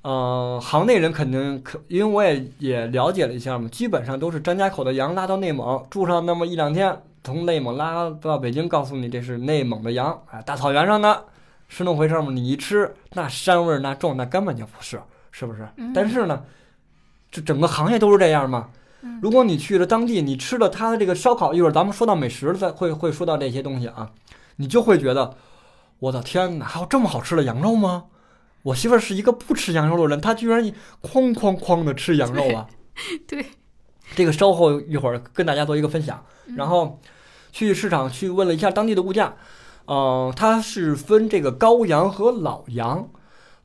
呃，行内人肯定可，因为我也也了解了一下嘛，基本上都是张家口的羊拉到内蒙住上那么一两天，从内蒙拉到北京，告诉你这是内蒙的羊，哎，大草原上的，是那么回事吗？你一吃，那膻味儿那重，那根本就不是，是不是？嗯但是呢，这整个行业都是这样嘛。嗯如果你去了当地，你吃了他的这个烧烤，一会儿咱们说到美食再会会说到这些东西啊，你就会觉得，我的天哪，还有这么好吃的羊肉吗？我媳妇儿是一个不吃羊肉的人，她居然哐哐哐的吃羊肉啊！对，这个稍后一会儿跟大家做一个分享。嗯然后去市场去问了一下当地的物价，嗯、它是分这个羔羊和老羊。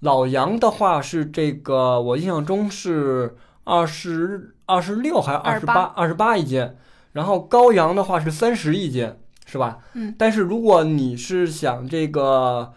老羊的话是这个，我印象中是二十二十六还是二十八二十八一斤，然后羔羊的话是三十一斤，是吧？嗯但是如果你是想这个，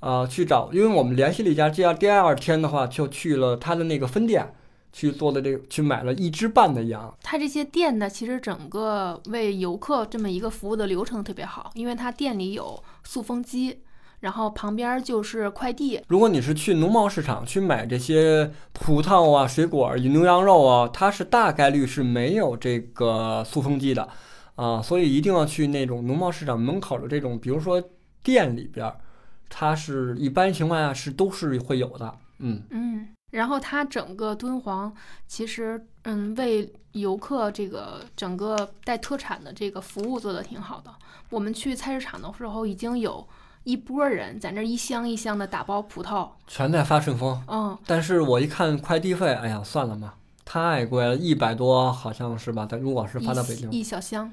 呃，去找，因为我们联系了一家，这样第二天的话就去了他的那个分店，去做的这个，去买了一只半的羊。他这些店呢，其实整个为游客这么一个服务的流程特别好，因为他店里有塑封机，然后旁边就是快递，如果你是去农贸市场去买这些葡萄啊、水果、牛羊肉啊，它是大概率是没有这个塑封机的啊，所以一定要去那种农贸市场门口的这种，比如说店里边儿，它是一般情况下是都是会有的。嗯，嗯然后它整个敦煌其实，嗯，为游客这个整个带特产的这个服务做得挺好的。我们去菜市场的时候，已经有一波人在那儿一箱一箱的打包葡萄，全在发顺丰。嗯，但是我一看快递费，哎呀，算了吧，太贵了，一百多好像是吧？咱如果是发到北京，一小箱，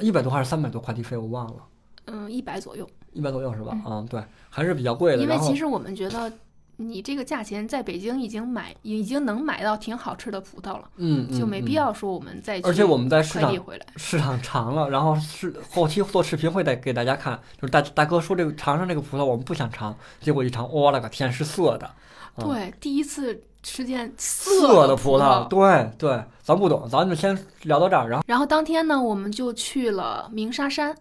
一百多还是三百多快递费，我忘了，嗯，一百左右。一百左右是吧？嗯啊，对，还是比较贵的。因为其实我们觉得，你这个价钱在北京已经买，已经能买到挺好吃的葡萄了，嗯，嗯就没必。嗯要说我们再去而且我们在市场回来。市场尝了，然后是后期做视频会带给大家看，就是大大哥说这个尝尝这个葡萄，我们不想尝，结果一尝，我勒个天，是涩的，嗯对，第一次吃见涩的葡萄，对对，咱不懂，咱就先聊到这儿，然后然后当天呢，我们就去了鸣沙山。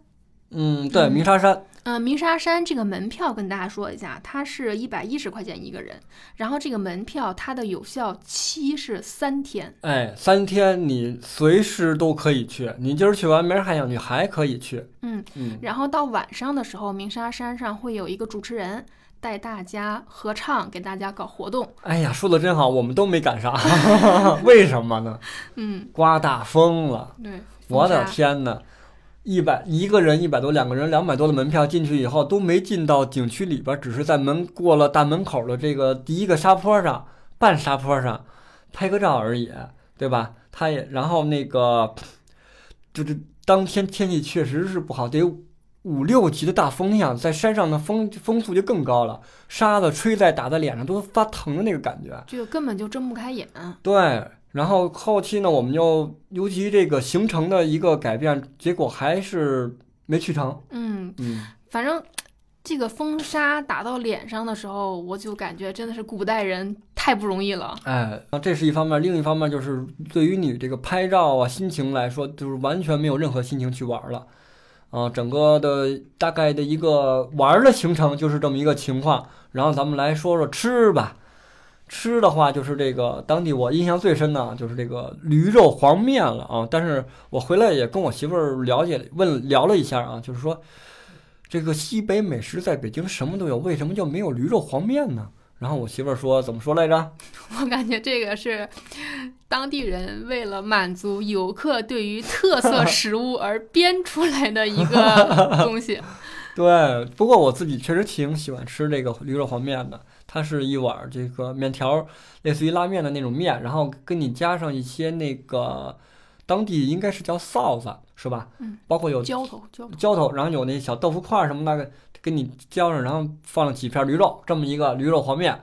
嗯，对，嗯鸣沙山，嗯，鸣沙山这个门票跟大家说一下，它是一百一十块钱一个人，然后这个门票它的有效期是三天。哎，三天你随时都可以去，你今儿去完，明儿还想去，还可以去，嗯，嗯，然后到晚上的时候，鸣沙山上会有一个主持人带大家合唱，给大家搞活动。哎呀，说的真好，我们都没赶上，[LAUGHS] 为什么呢？[LAUGHS] 嗯，刮大风了。对，我的天呐，一百一个人一百多，两个人两百多的门票进去以后都没进到景区里边儿，只是在门过了大门口的这个第一个沙坡上，半沙坡上拍个照而已，对吧？他也然后那个就是当天天气确实是不好，得五六级的大风量，在山上的风风速就更高了，沙子吹在打在脸上都发疼的那个感觉。这个根本就睁不开眼。对，然后后期呢，我们就尤其这个行程的一个改变，结果还是没去成。嗯，嗯，反正这个风沙打到脸上的时候，我就感觉真的是古代人太不容易了。哎，这是一方面，另一方面就是对于你这个拍照啊心情来说，就是完全没有任何心情去玩儿了。啊、整个的大概的一个玩儿的行程就是这么一个情况。然后咱们来说说吃吧。吃的话，就是这个当地我印象最深的，就是这个驴肉黄面了啊。但是我回来也跟我媳妇儿了解问聊了一下啊，就是说这个西北美食在北京什么都有，为什么就没有驴肉黄面呢？然后我媳妇儿说怎么说来着？我感觉这个是当地人为了满足游客对于特色食物而编出来的一个东西。[LAUGHS] 对，不过我自己确实挺喜欢吃这个驴肉黄面的。它是一碗这个面条，类似于拉面的那种面，然后跟你加上一些那个当地应该是叫臊子，是吧？嗯，包括有浇头，浇头。浇头，然后有那小豆腐块儿什么的，给你浇上，然后放了几片驴肉，这么一个驴肉黄面。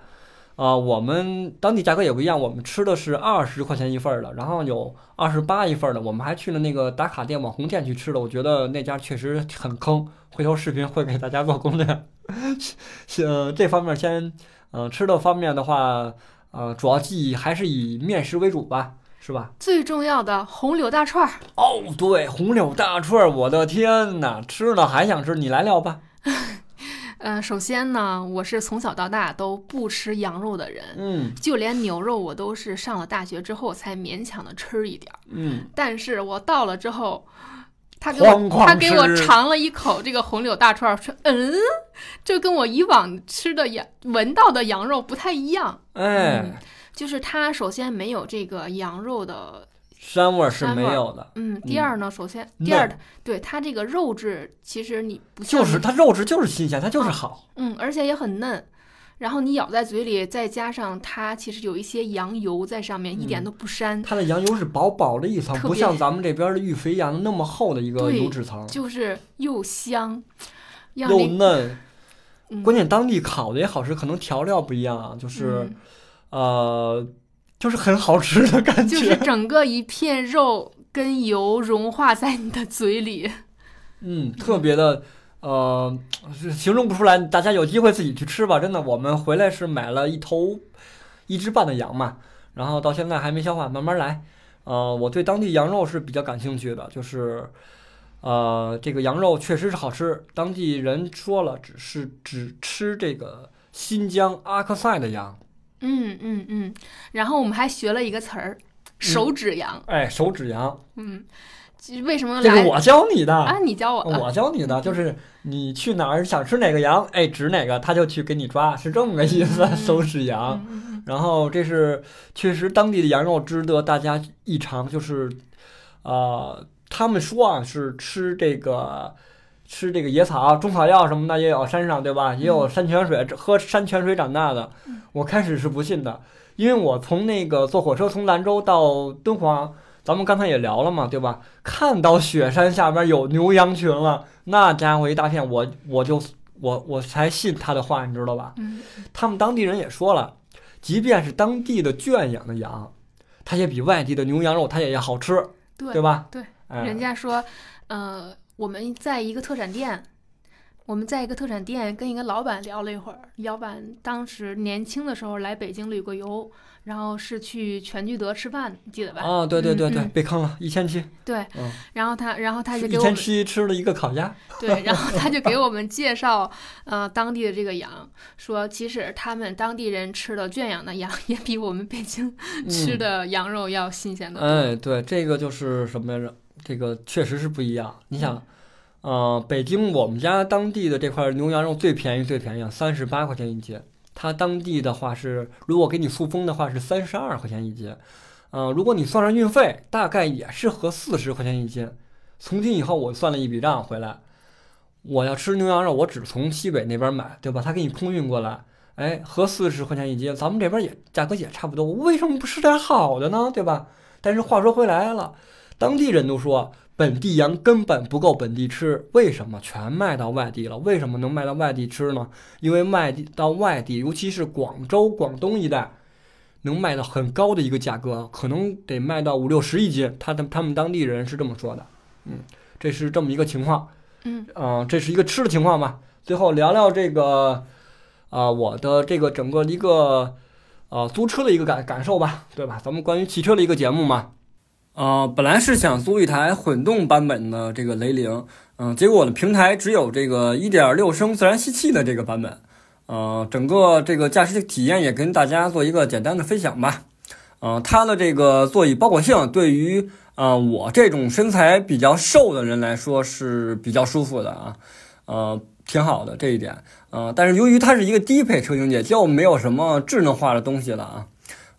啊、我们当地价格也不一样，我们吃的是二十块钱一份儿的，然后有二十八一份儿的，我们还去了那个打卡店网红店去吃的，我觉得那家确实很坑，回头视频会给大家做攻略。[LAUGHS] 呃，这方面先，呃，吃的方面的话，呃，主要记忆还是以面食为主吧，是吧？最重要的红柳大串儿，哦，对，红柳大串儿，我的天呐，吃了还想吃，你来聊吧。[LAUGHS] 呃，首先呢，我是从小到大都不吃羊肉的人，嗯就连牛肉我都是上了大学之后才勉强的吃一点儿。嗯，但是我到了之后，他给我他给我尝了一口这个红柳大串儿，说嗯，这跟我以往吃的羊闻到的羊肉不太一样。哎，就是它首先没有这个羊肉的，膻味儿是没有的，嗯，第二呢，首先第二，对它这个肉质其实你不像就是它肉质就是新鲜，它就是好。嗯，而且也很嫩。然后你咬在嘴里，再加上它其实有一些羊油在上面，一点嗯都不膻，它的羊油是薄薄的一层，不像咱们这边的玉肥羊那么厚的一个油脂层，就是又香，又嫩。嗯关键当地烤的也好吃，可能调料不一样啊，就是、嗯呃，就是很好吃的感觉。就是整个一片肉跟油融化在你的嘴里。嗯，特别的，呃，是形容不出来，大家有机会自己去吃吧。真的，我们回来是买了一头一只半的羊嘛，然后到现在还没消化，慢慢来。呃，我对当地羊肉是比较感兴趣的，就是，呃，这个羊肉确实是好吃。当地人说了，只是只吃这个新疆阿克塞的羊，嗯嗯嗯。然后我们还学了一个词儿，手指羊。哎，手指羊。嗯，为什么这是我教你的，啊？你教我的，我教你的，就是你去哪儿想吃哪个羊，哎，指哪个他就去给你抓，是这么个意思。嗯收拾羊，然后这是确实当地的羊肉值得大家一尝，就是，呃，他们说啊是吃这个吃这个野草、中草药什么的也有，山上对吧？也有山泉水，喝山泉水长大的嗯。我开始是不信的，因为我从那个坐火车从兰州到敦煌。咱们刚才也聊了嘛，对吧？看到雪山下边有牛羊群了，那家伙一大片，我我就我我才信他的话，你知道吧？嗯他们当地人也说了，即便是当地的圈养的羊，它也比外地的牛羊肉它也要好吃，对对吧？对，哎、人家说，呃，我们在一个特产店，我们在一个特产店跟一个老板聊了一会儿。老板当时年轻的时候来北京旅过游，然后是去全聚德吃饭，你记得吧？啊，对对对对，被坑了，一千七，对，嗯，然后他，然后他就给我们七吃了一个烤鸭，对，然后他就给我们介绍，呃，当地的这个羊，说其实他们当地人吃的圈养的羊也比我们北京吃嗯的羊肉要新鲜的多。哎，对，这个就是什么来着？这个确实是不一样。你想，呃，北京我们家当地的这块牛羊肉最便宜，最便宜啊，三十八块钱一斤。它当地的话是，如果给你塑封的话是三十二块钱一斤。呃，如果你算上运费，大概也是合四十块钱一斤。从今以后，我算了一笔账回来，我要吃牛羊肉，我只从西北那边买，对吧？他给你空运过来，哎，合四十块钱一斤，咱们这边也价格也差不多，我为什么不吃点好的呢？对吧？但是话说回来了，当地人都说本地羊根本不够本地吃，为什么全卖到外地了？为什么能卖到外地吃呢？因为卖到外地，尤其是广州、广东一带，能卖到很高的一个价格，可能得卖到五六十一斤。他的他们当地人是这么说的，嗯，这是这么一个情况。嗯嗯、这是一个吃的情况吧。最后聊聊这个，啊、我的这个整个一个，呃，租车的一个感感受吧，对吧？咱们关于汽车的一个节目嘛。呃，本来是想租一台混动版本的这个雷凌，嗯、结果我的平台只有这个1.6升自然吸气的这个版本，呃，整个这个驾驶体验也跟大家做一个简单的分享吧。呃，它的这个座椅包裹性对于呃我这种身材比较瘦的人来说是比较舒服的啊，呃，挺好的这一点。呃，但是由于它是一个低配车型，也就没有什么智能化的东西了啊。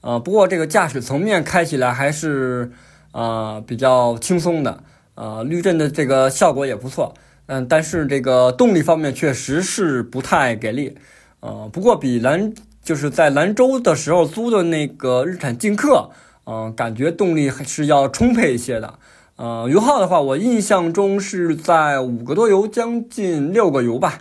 呃，不过这个驾驶层面开起来还是呃比较轻松的，呃，滤震的这个效果也不错。嗯，但是这个动力方面确实是不太给力。呃，不过比兰就是在兰州的时候租的那个日产劲客，嗯、感觉动力还是要充沛一些的。呃，油耗的话，我印象中是在五个多油，将近六个油吧。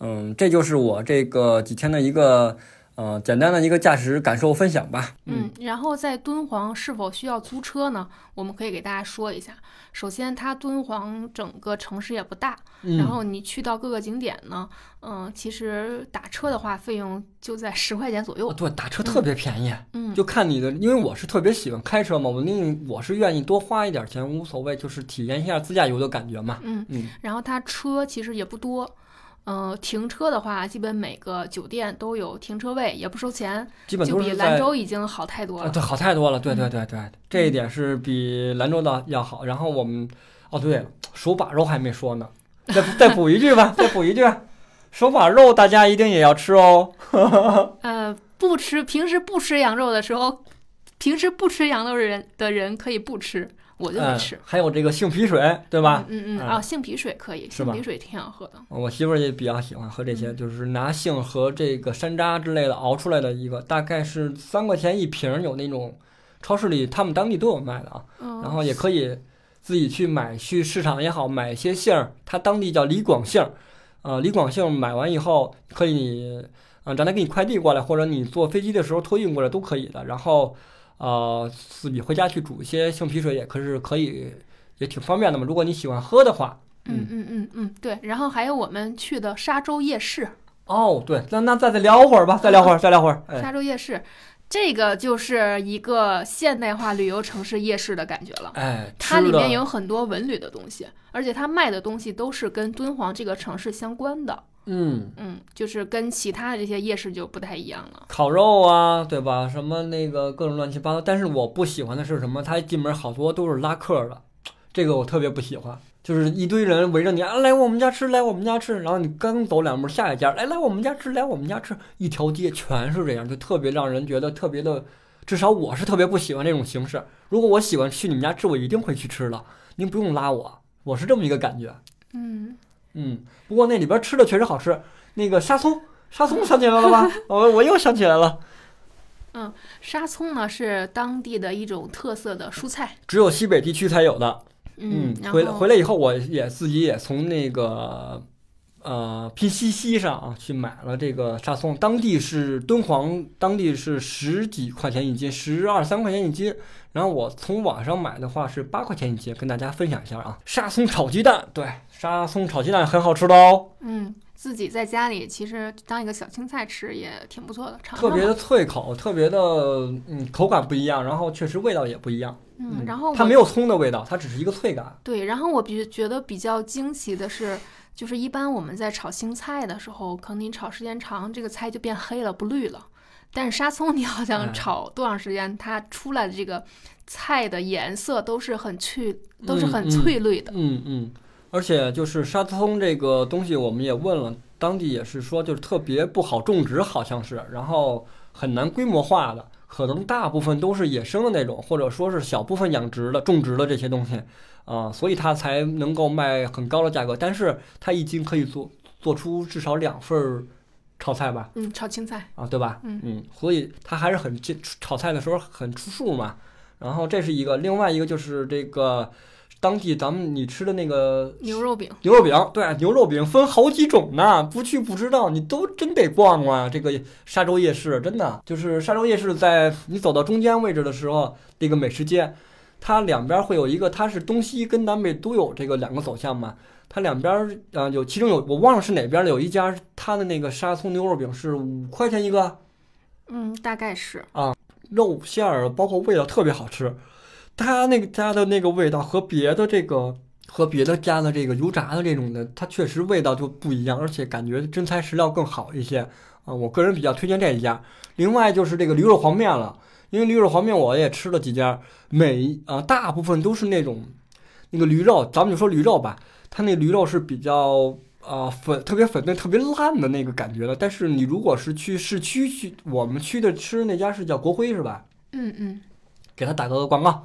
嗯，这就是我这个几天的一个呃简单的一个驾驶感受分享吧。嗯，然后在敦煌是否需要租车呢？我们可以给大家说一下。首先，它敦煌整个城市也不大，嗯，然后你去到各个景点呢，嗯、其实打车的话费用就在十块钱左右哦。对，打车特别便宜。嗯，就看你的，因为我是特别喜欢开车嘛，我另我是愿意多花一点钱，无所谓，就是体验一下自驾游的感觉嘛。嗯，嗯，然后它车其实也不多。呃，停车的话，基本每个酒店都有停车位，也不收钱，基本就比都是在兰州已经好太多啊，了。对，好太多了，对对嗯对对，这一点是比兰州的要好。然后我们，哦对了，手把肉还没说呢，再再补一句吧，再补一句，手把肉大家一定也要吃哦。[LAUGHS] 呃，不吃，平时不吃羊肉的时候，平时不吃羊肉的人的人可以不吃，我就没嗯吃，，还有这个杏皮水，对吧？嗯嗯嗯，嗯啊，杏皮水可以，杏皮水挺好喝的。我媳妇儿也比较喜欢喝这些，嗯就是拿杏和这个山楂之类的熬出来的一个，大概是三块钱一瓶儿，有那种超市里他们当地都有卖的啊。嗯，然后也可以自己去买，去市场也好买一些杏儿，它当地叫李广杏儿，呃，李广杏买完以后可以，呃，让他给你快递过来，或者你坐飞机的时候托运过来都可以的。然后，呃，自己回家去煮一些杏皮水也可是可以，也挺方便的嘛。如果你喜欢喝的话，嗯嗯嗯嗯，对。然后还有我们去的沙洲夜市，哦，对，那那再再聊会儿吧，再聊会儿，再聊会儿，哎，沙洲夜市，这个就是一个现代化旅游城市夜市的感觉了。哎，它里面有很多文旅的东西，而且它卖的东西都是跟敦煌这个城市相关的。嗯。嗯，就是跟其他的这些夜市就不太一样了。烤肉啊，对吧？什么那个各种乱七八糟，但是我不喜欢的是什么？他进门好多都是拉客的，这个我特别不喜欢。就是一堆人围着你啊，来我们家吃，来我们家吃。然后你刚走两步，下一家来来我们家吃，来我们家吃，一条街全是这样，就特别让人觉得特别的。至少我是特别不喜欢这种形式。如果我喜欢去你们家吃，我一定会去吃的。您不用拉我，我是这么一个感觉。嗯嗯，不过那里边吃的确实好吃。那个沙葱，沙葱想起来了吧？[LAUGHS] 我我又想起来了。嗯，沙葱呢是当地的一种特色的蔬菜，只有西北地区才有的。嗯，回来回来以后，我也自己也从那个呃拼夕夕上啊去买了这个沙葱，当地是敦煌，当地是十几块钱一斤，十二三块钱一斤。然后我从网上买的话是八块钱一斤，跟大家分享一下啊。沙葱炒鸡蛋，对，沙葱炒鸡蛋很好吃的哦。嗯，自己在家里其实当一个小青菜吃也挺不错的，特别的脆口，特别的嗯口感不一样，然后确实味道也不一样。嗯，然后它没有葱的味道，它只是一个脆感。对，然后我比觉得比较惊奇的是，就是一般我们在炒青菜的时候，可能你炒时间长，这个菜就变黑了，不绿了。但是沙葱，你好像炒多长时间，它出来的这个菜的颜色都是很去，都是很翠绿的。嗯嗯，而且就是沙葱这个东西，我们也问了，当地也是说，就是特别不好种植，好像是，然后很难规模化的。可能大部分都是野生的那种，或者说是小部分养殖的、种植的这些东西，啊，所以它才能够卖很高的价格。但是它一斤可以做做出至少两份炒菜吧？嗯，炒青菜啊，对吧？嗯嗯，所以它还是很这炒菜的时候很出数嘛。然后这是一个，另外一个就是这个。当地咱们你吃的那个牛肉饼，牛肉饼对，牛肉饼分好几种呢，不去不知道，你都真得逛逛这个沙洲夜市，真的就是沙洲夜市，在你走到中间位置的时候，那个美食街，它两边会有一个，它是东西跟南北都有这个两个走向嘛，它两边啊有，其中有我忘了是哪边了，有一家它的那个沙葱牛肉饼是五块钱一个，嗯，大概是啊，肉馅儿包括味道特别好吃。它那个家的那个味道和别的这个和别的家的这个油炸的这种的，它确实味道就不一样，而且感觉真材实料更好一些啊。我个人比较推荐这一家。另外就是这个驴肉黄面了，因为驴肉黄面我也吃了几家，每啊大部分都是那种那个驴肉，咱们就说驴肉吧，它那驴肉是比较啊粉特别粉嫩、特别烂的那个感觉的。但是你如果是去市区去，我们去的吃那家是叫国辉是吧？嗯嗯。给他打个广告，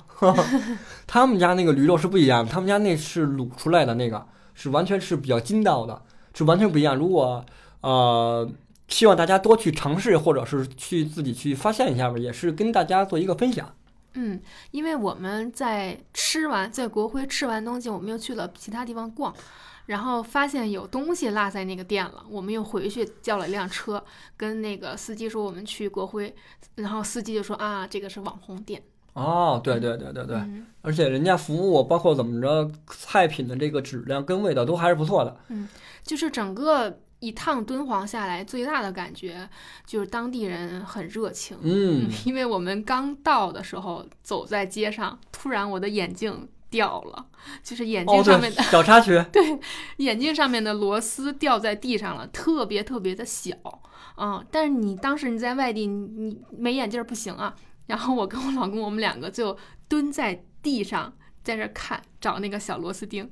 [LAUGHS] 他们家那个驴肉是不一样的，他们家那是卤出来的那个，是完全是比较筋道的，是完全不一样。如果呃，希望大家多去尝试，或者是去自己去发现一下吧，也是跟大家做一个分享。嗯，因为我们在吃完在国徽吃完东西，我们又去了其他地方逛，然后发现有东西落在那个店了，我们又回去叫了一辆车，跟那个司机说我们去国徽，然后司机就说啊，这个是网红店。哦，对对对对对，而且人家服务包括怎么着，菜品的这个质量跟味道都还是不错的。嗯，就是整个一趟敦煌下来，最大的感觉就是当地人很热情。嗯，[LAUGHS] 因为我们刚到的时候，走在街上，突然我的眼镜掉了，就是眼镜上面的小插曲。[LAUGHS] 对，眼镜上面的螺丝掉在地上了，特别特别的小。嗯，但是你当时你在外地，你你没眼镜不行啊。然后我跟我老公，我们两个就蹲在地上，在这看找那个小螺丝钉。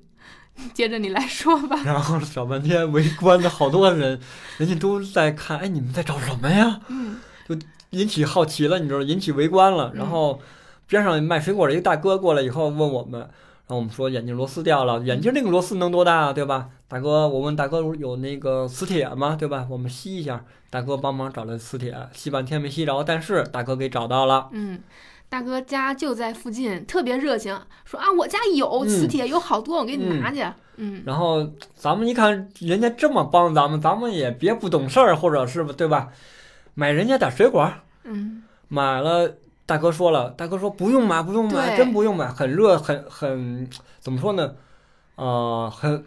[LAUGHS] 接着你来说吧。[LAUGHS] 然后找半天，围观的好多人，[LAUGHS] 人家都在看，哎，你们在找什么呀？嗯，就引起好奇了，你知道，引起围观了。然后边上卖水果的一个大哥过来以后问我们，然后我们说眼镜螺丝掉了，眼镜那个螺丝能多大，对吧？大哥，我问大哥有那个磁铁吗？对吧？我们吸一下。大哥帮忙找了磁铁，吸半天没吸着，但是大哥给找到了。嗯，大哥家就在附近，特别热情，说啊，我家有磁铁，有好多，我给你拿去。嗯，然后咱们一看人家这么帮咱们，咱们也别不懂事儿，或者是对吧？买人家点水果。嗯，买了。大哥说了，大哥说不用买，不用买，真不用买，很热，很很怎么说呢？呃，很。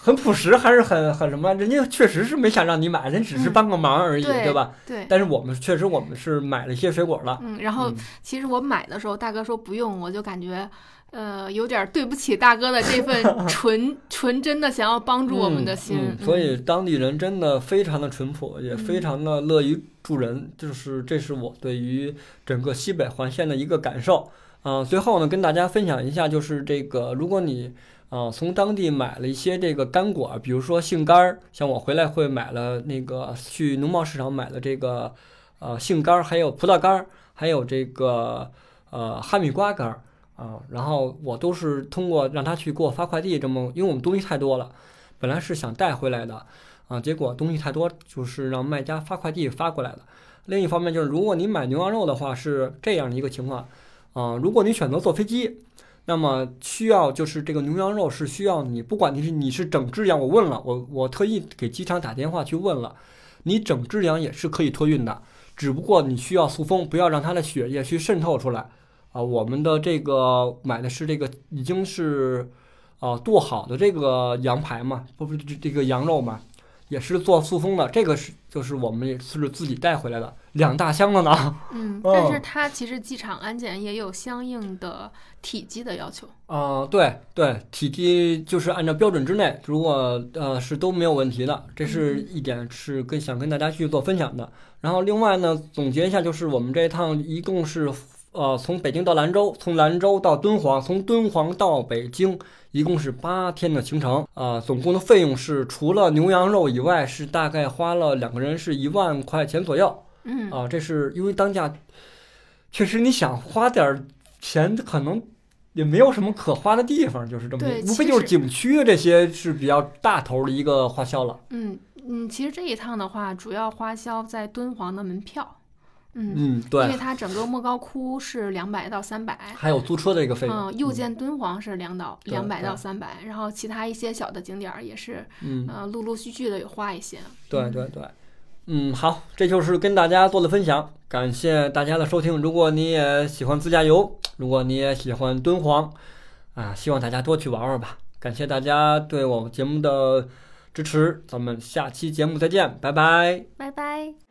很朴实，还是很很什么？人家确实是没想让你买，人只是帮个忙而已，对吧？对。但是我们确实，我们是买了一些水果了。嗯，然后其实我买的时候，大哥说不用，我就感觉，呃，有点对不起大哥的这份 [LAUGHS] 纯纯真的想要帮助我们的心。所以当地人真的非常的淳朴，也非常的乐于助人，就是这是我对于整个西北环线的一个感受。呃，最后呢，跟大家分享一下，就是这个，如果你啊从当地买了一些这个干果，比如说杏干儿，像我回来会买了那个去农贸市场买了这个呃杏干儿，还有葡萄干儿，还有这个呃哈密瓜干儿啊，然后我都是通过让他去给我发快递，这么因为我们东西太多了，本来是想带回来的啊，结果东西太多，就是让卖家发快递发过来的。另一方面就是，如果你买牛羊肉的话，是这样的一个情况，啊、如果你选择坐飞机，那么需要就是这个牛羊肉是需要你，不管你是你是整只羊，我问了，我我特意给机场打电话去问了，你整只羊也是可以托运的，只不过你需要塑封，不要让它的血液去渗透出来。啊、我们的这个买的是这个已经是啊、剁好的这个羊排嘛，不不这这个羊肉嘛，也是做塑封的，这个是就是我们也是自己带回来的，两大箱了呢。嗯，[LAUGHS] 哦但是它其实机场安检也有相应的体积的要求。啊、对对，体积就是按照标准之内，如果呃是都没有问题的，这是一点是跟想跟大家去做分享的。然后另外呢，总结一下，就是我们这一趟一共是呃从北京到兰州，从兰州到敦煌，从敦煌到北京，一共是八天的行程啊、总共的费用是除了牛羊肉以外，是大概花了两个人是一万块钱左右。嗯，啊，这是因为当下确实你想花点儿钱，可能也没有什么可花的地方，就是这么对无非就是景区啊这些是比较大头的一个花销了。嗯嗯，其实这一趟的话，主要花销在敦煌的门票。嗯，嗯，对因为，它整个莫高窟是两百到三百。还有租车的一个费用。嗯，右见敦煌是两到对两百到对三百，然后其他一些小的景点儿也是，嗯，呃，陆陆续续的有花一些。对对对，嗯，好，这就是跟大家做的分享，感谢大家的收听。如果你也喜欢自驾游，如果你也喜欢敦煌，啊，希望大家多去玩玩吧。感谢大家对我们节目的支持，咱们下期节目再见，拜拜。拜拜。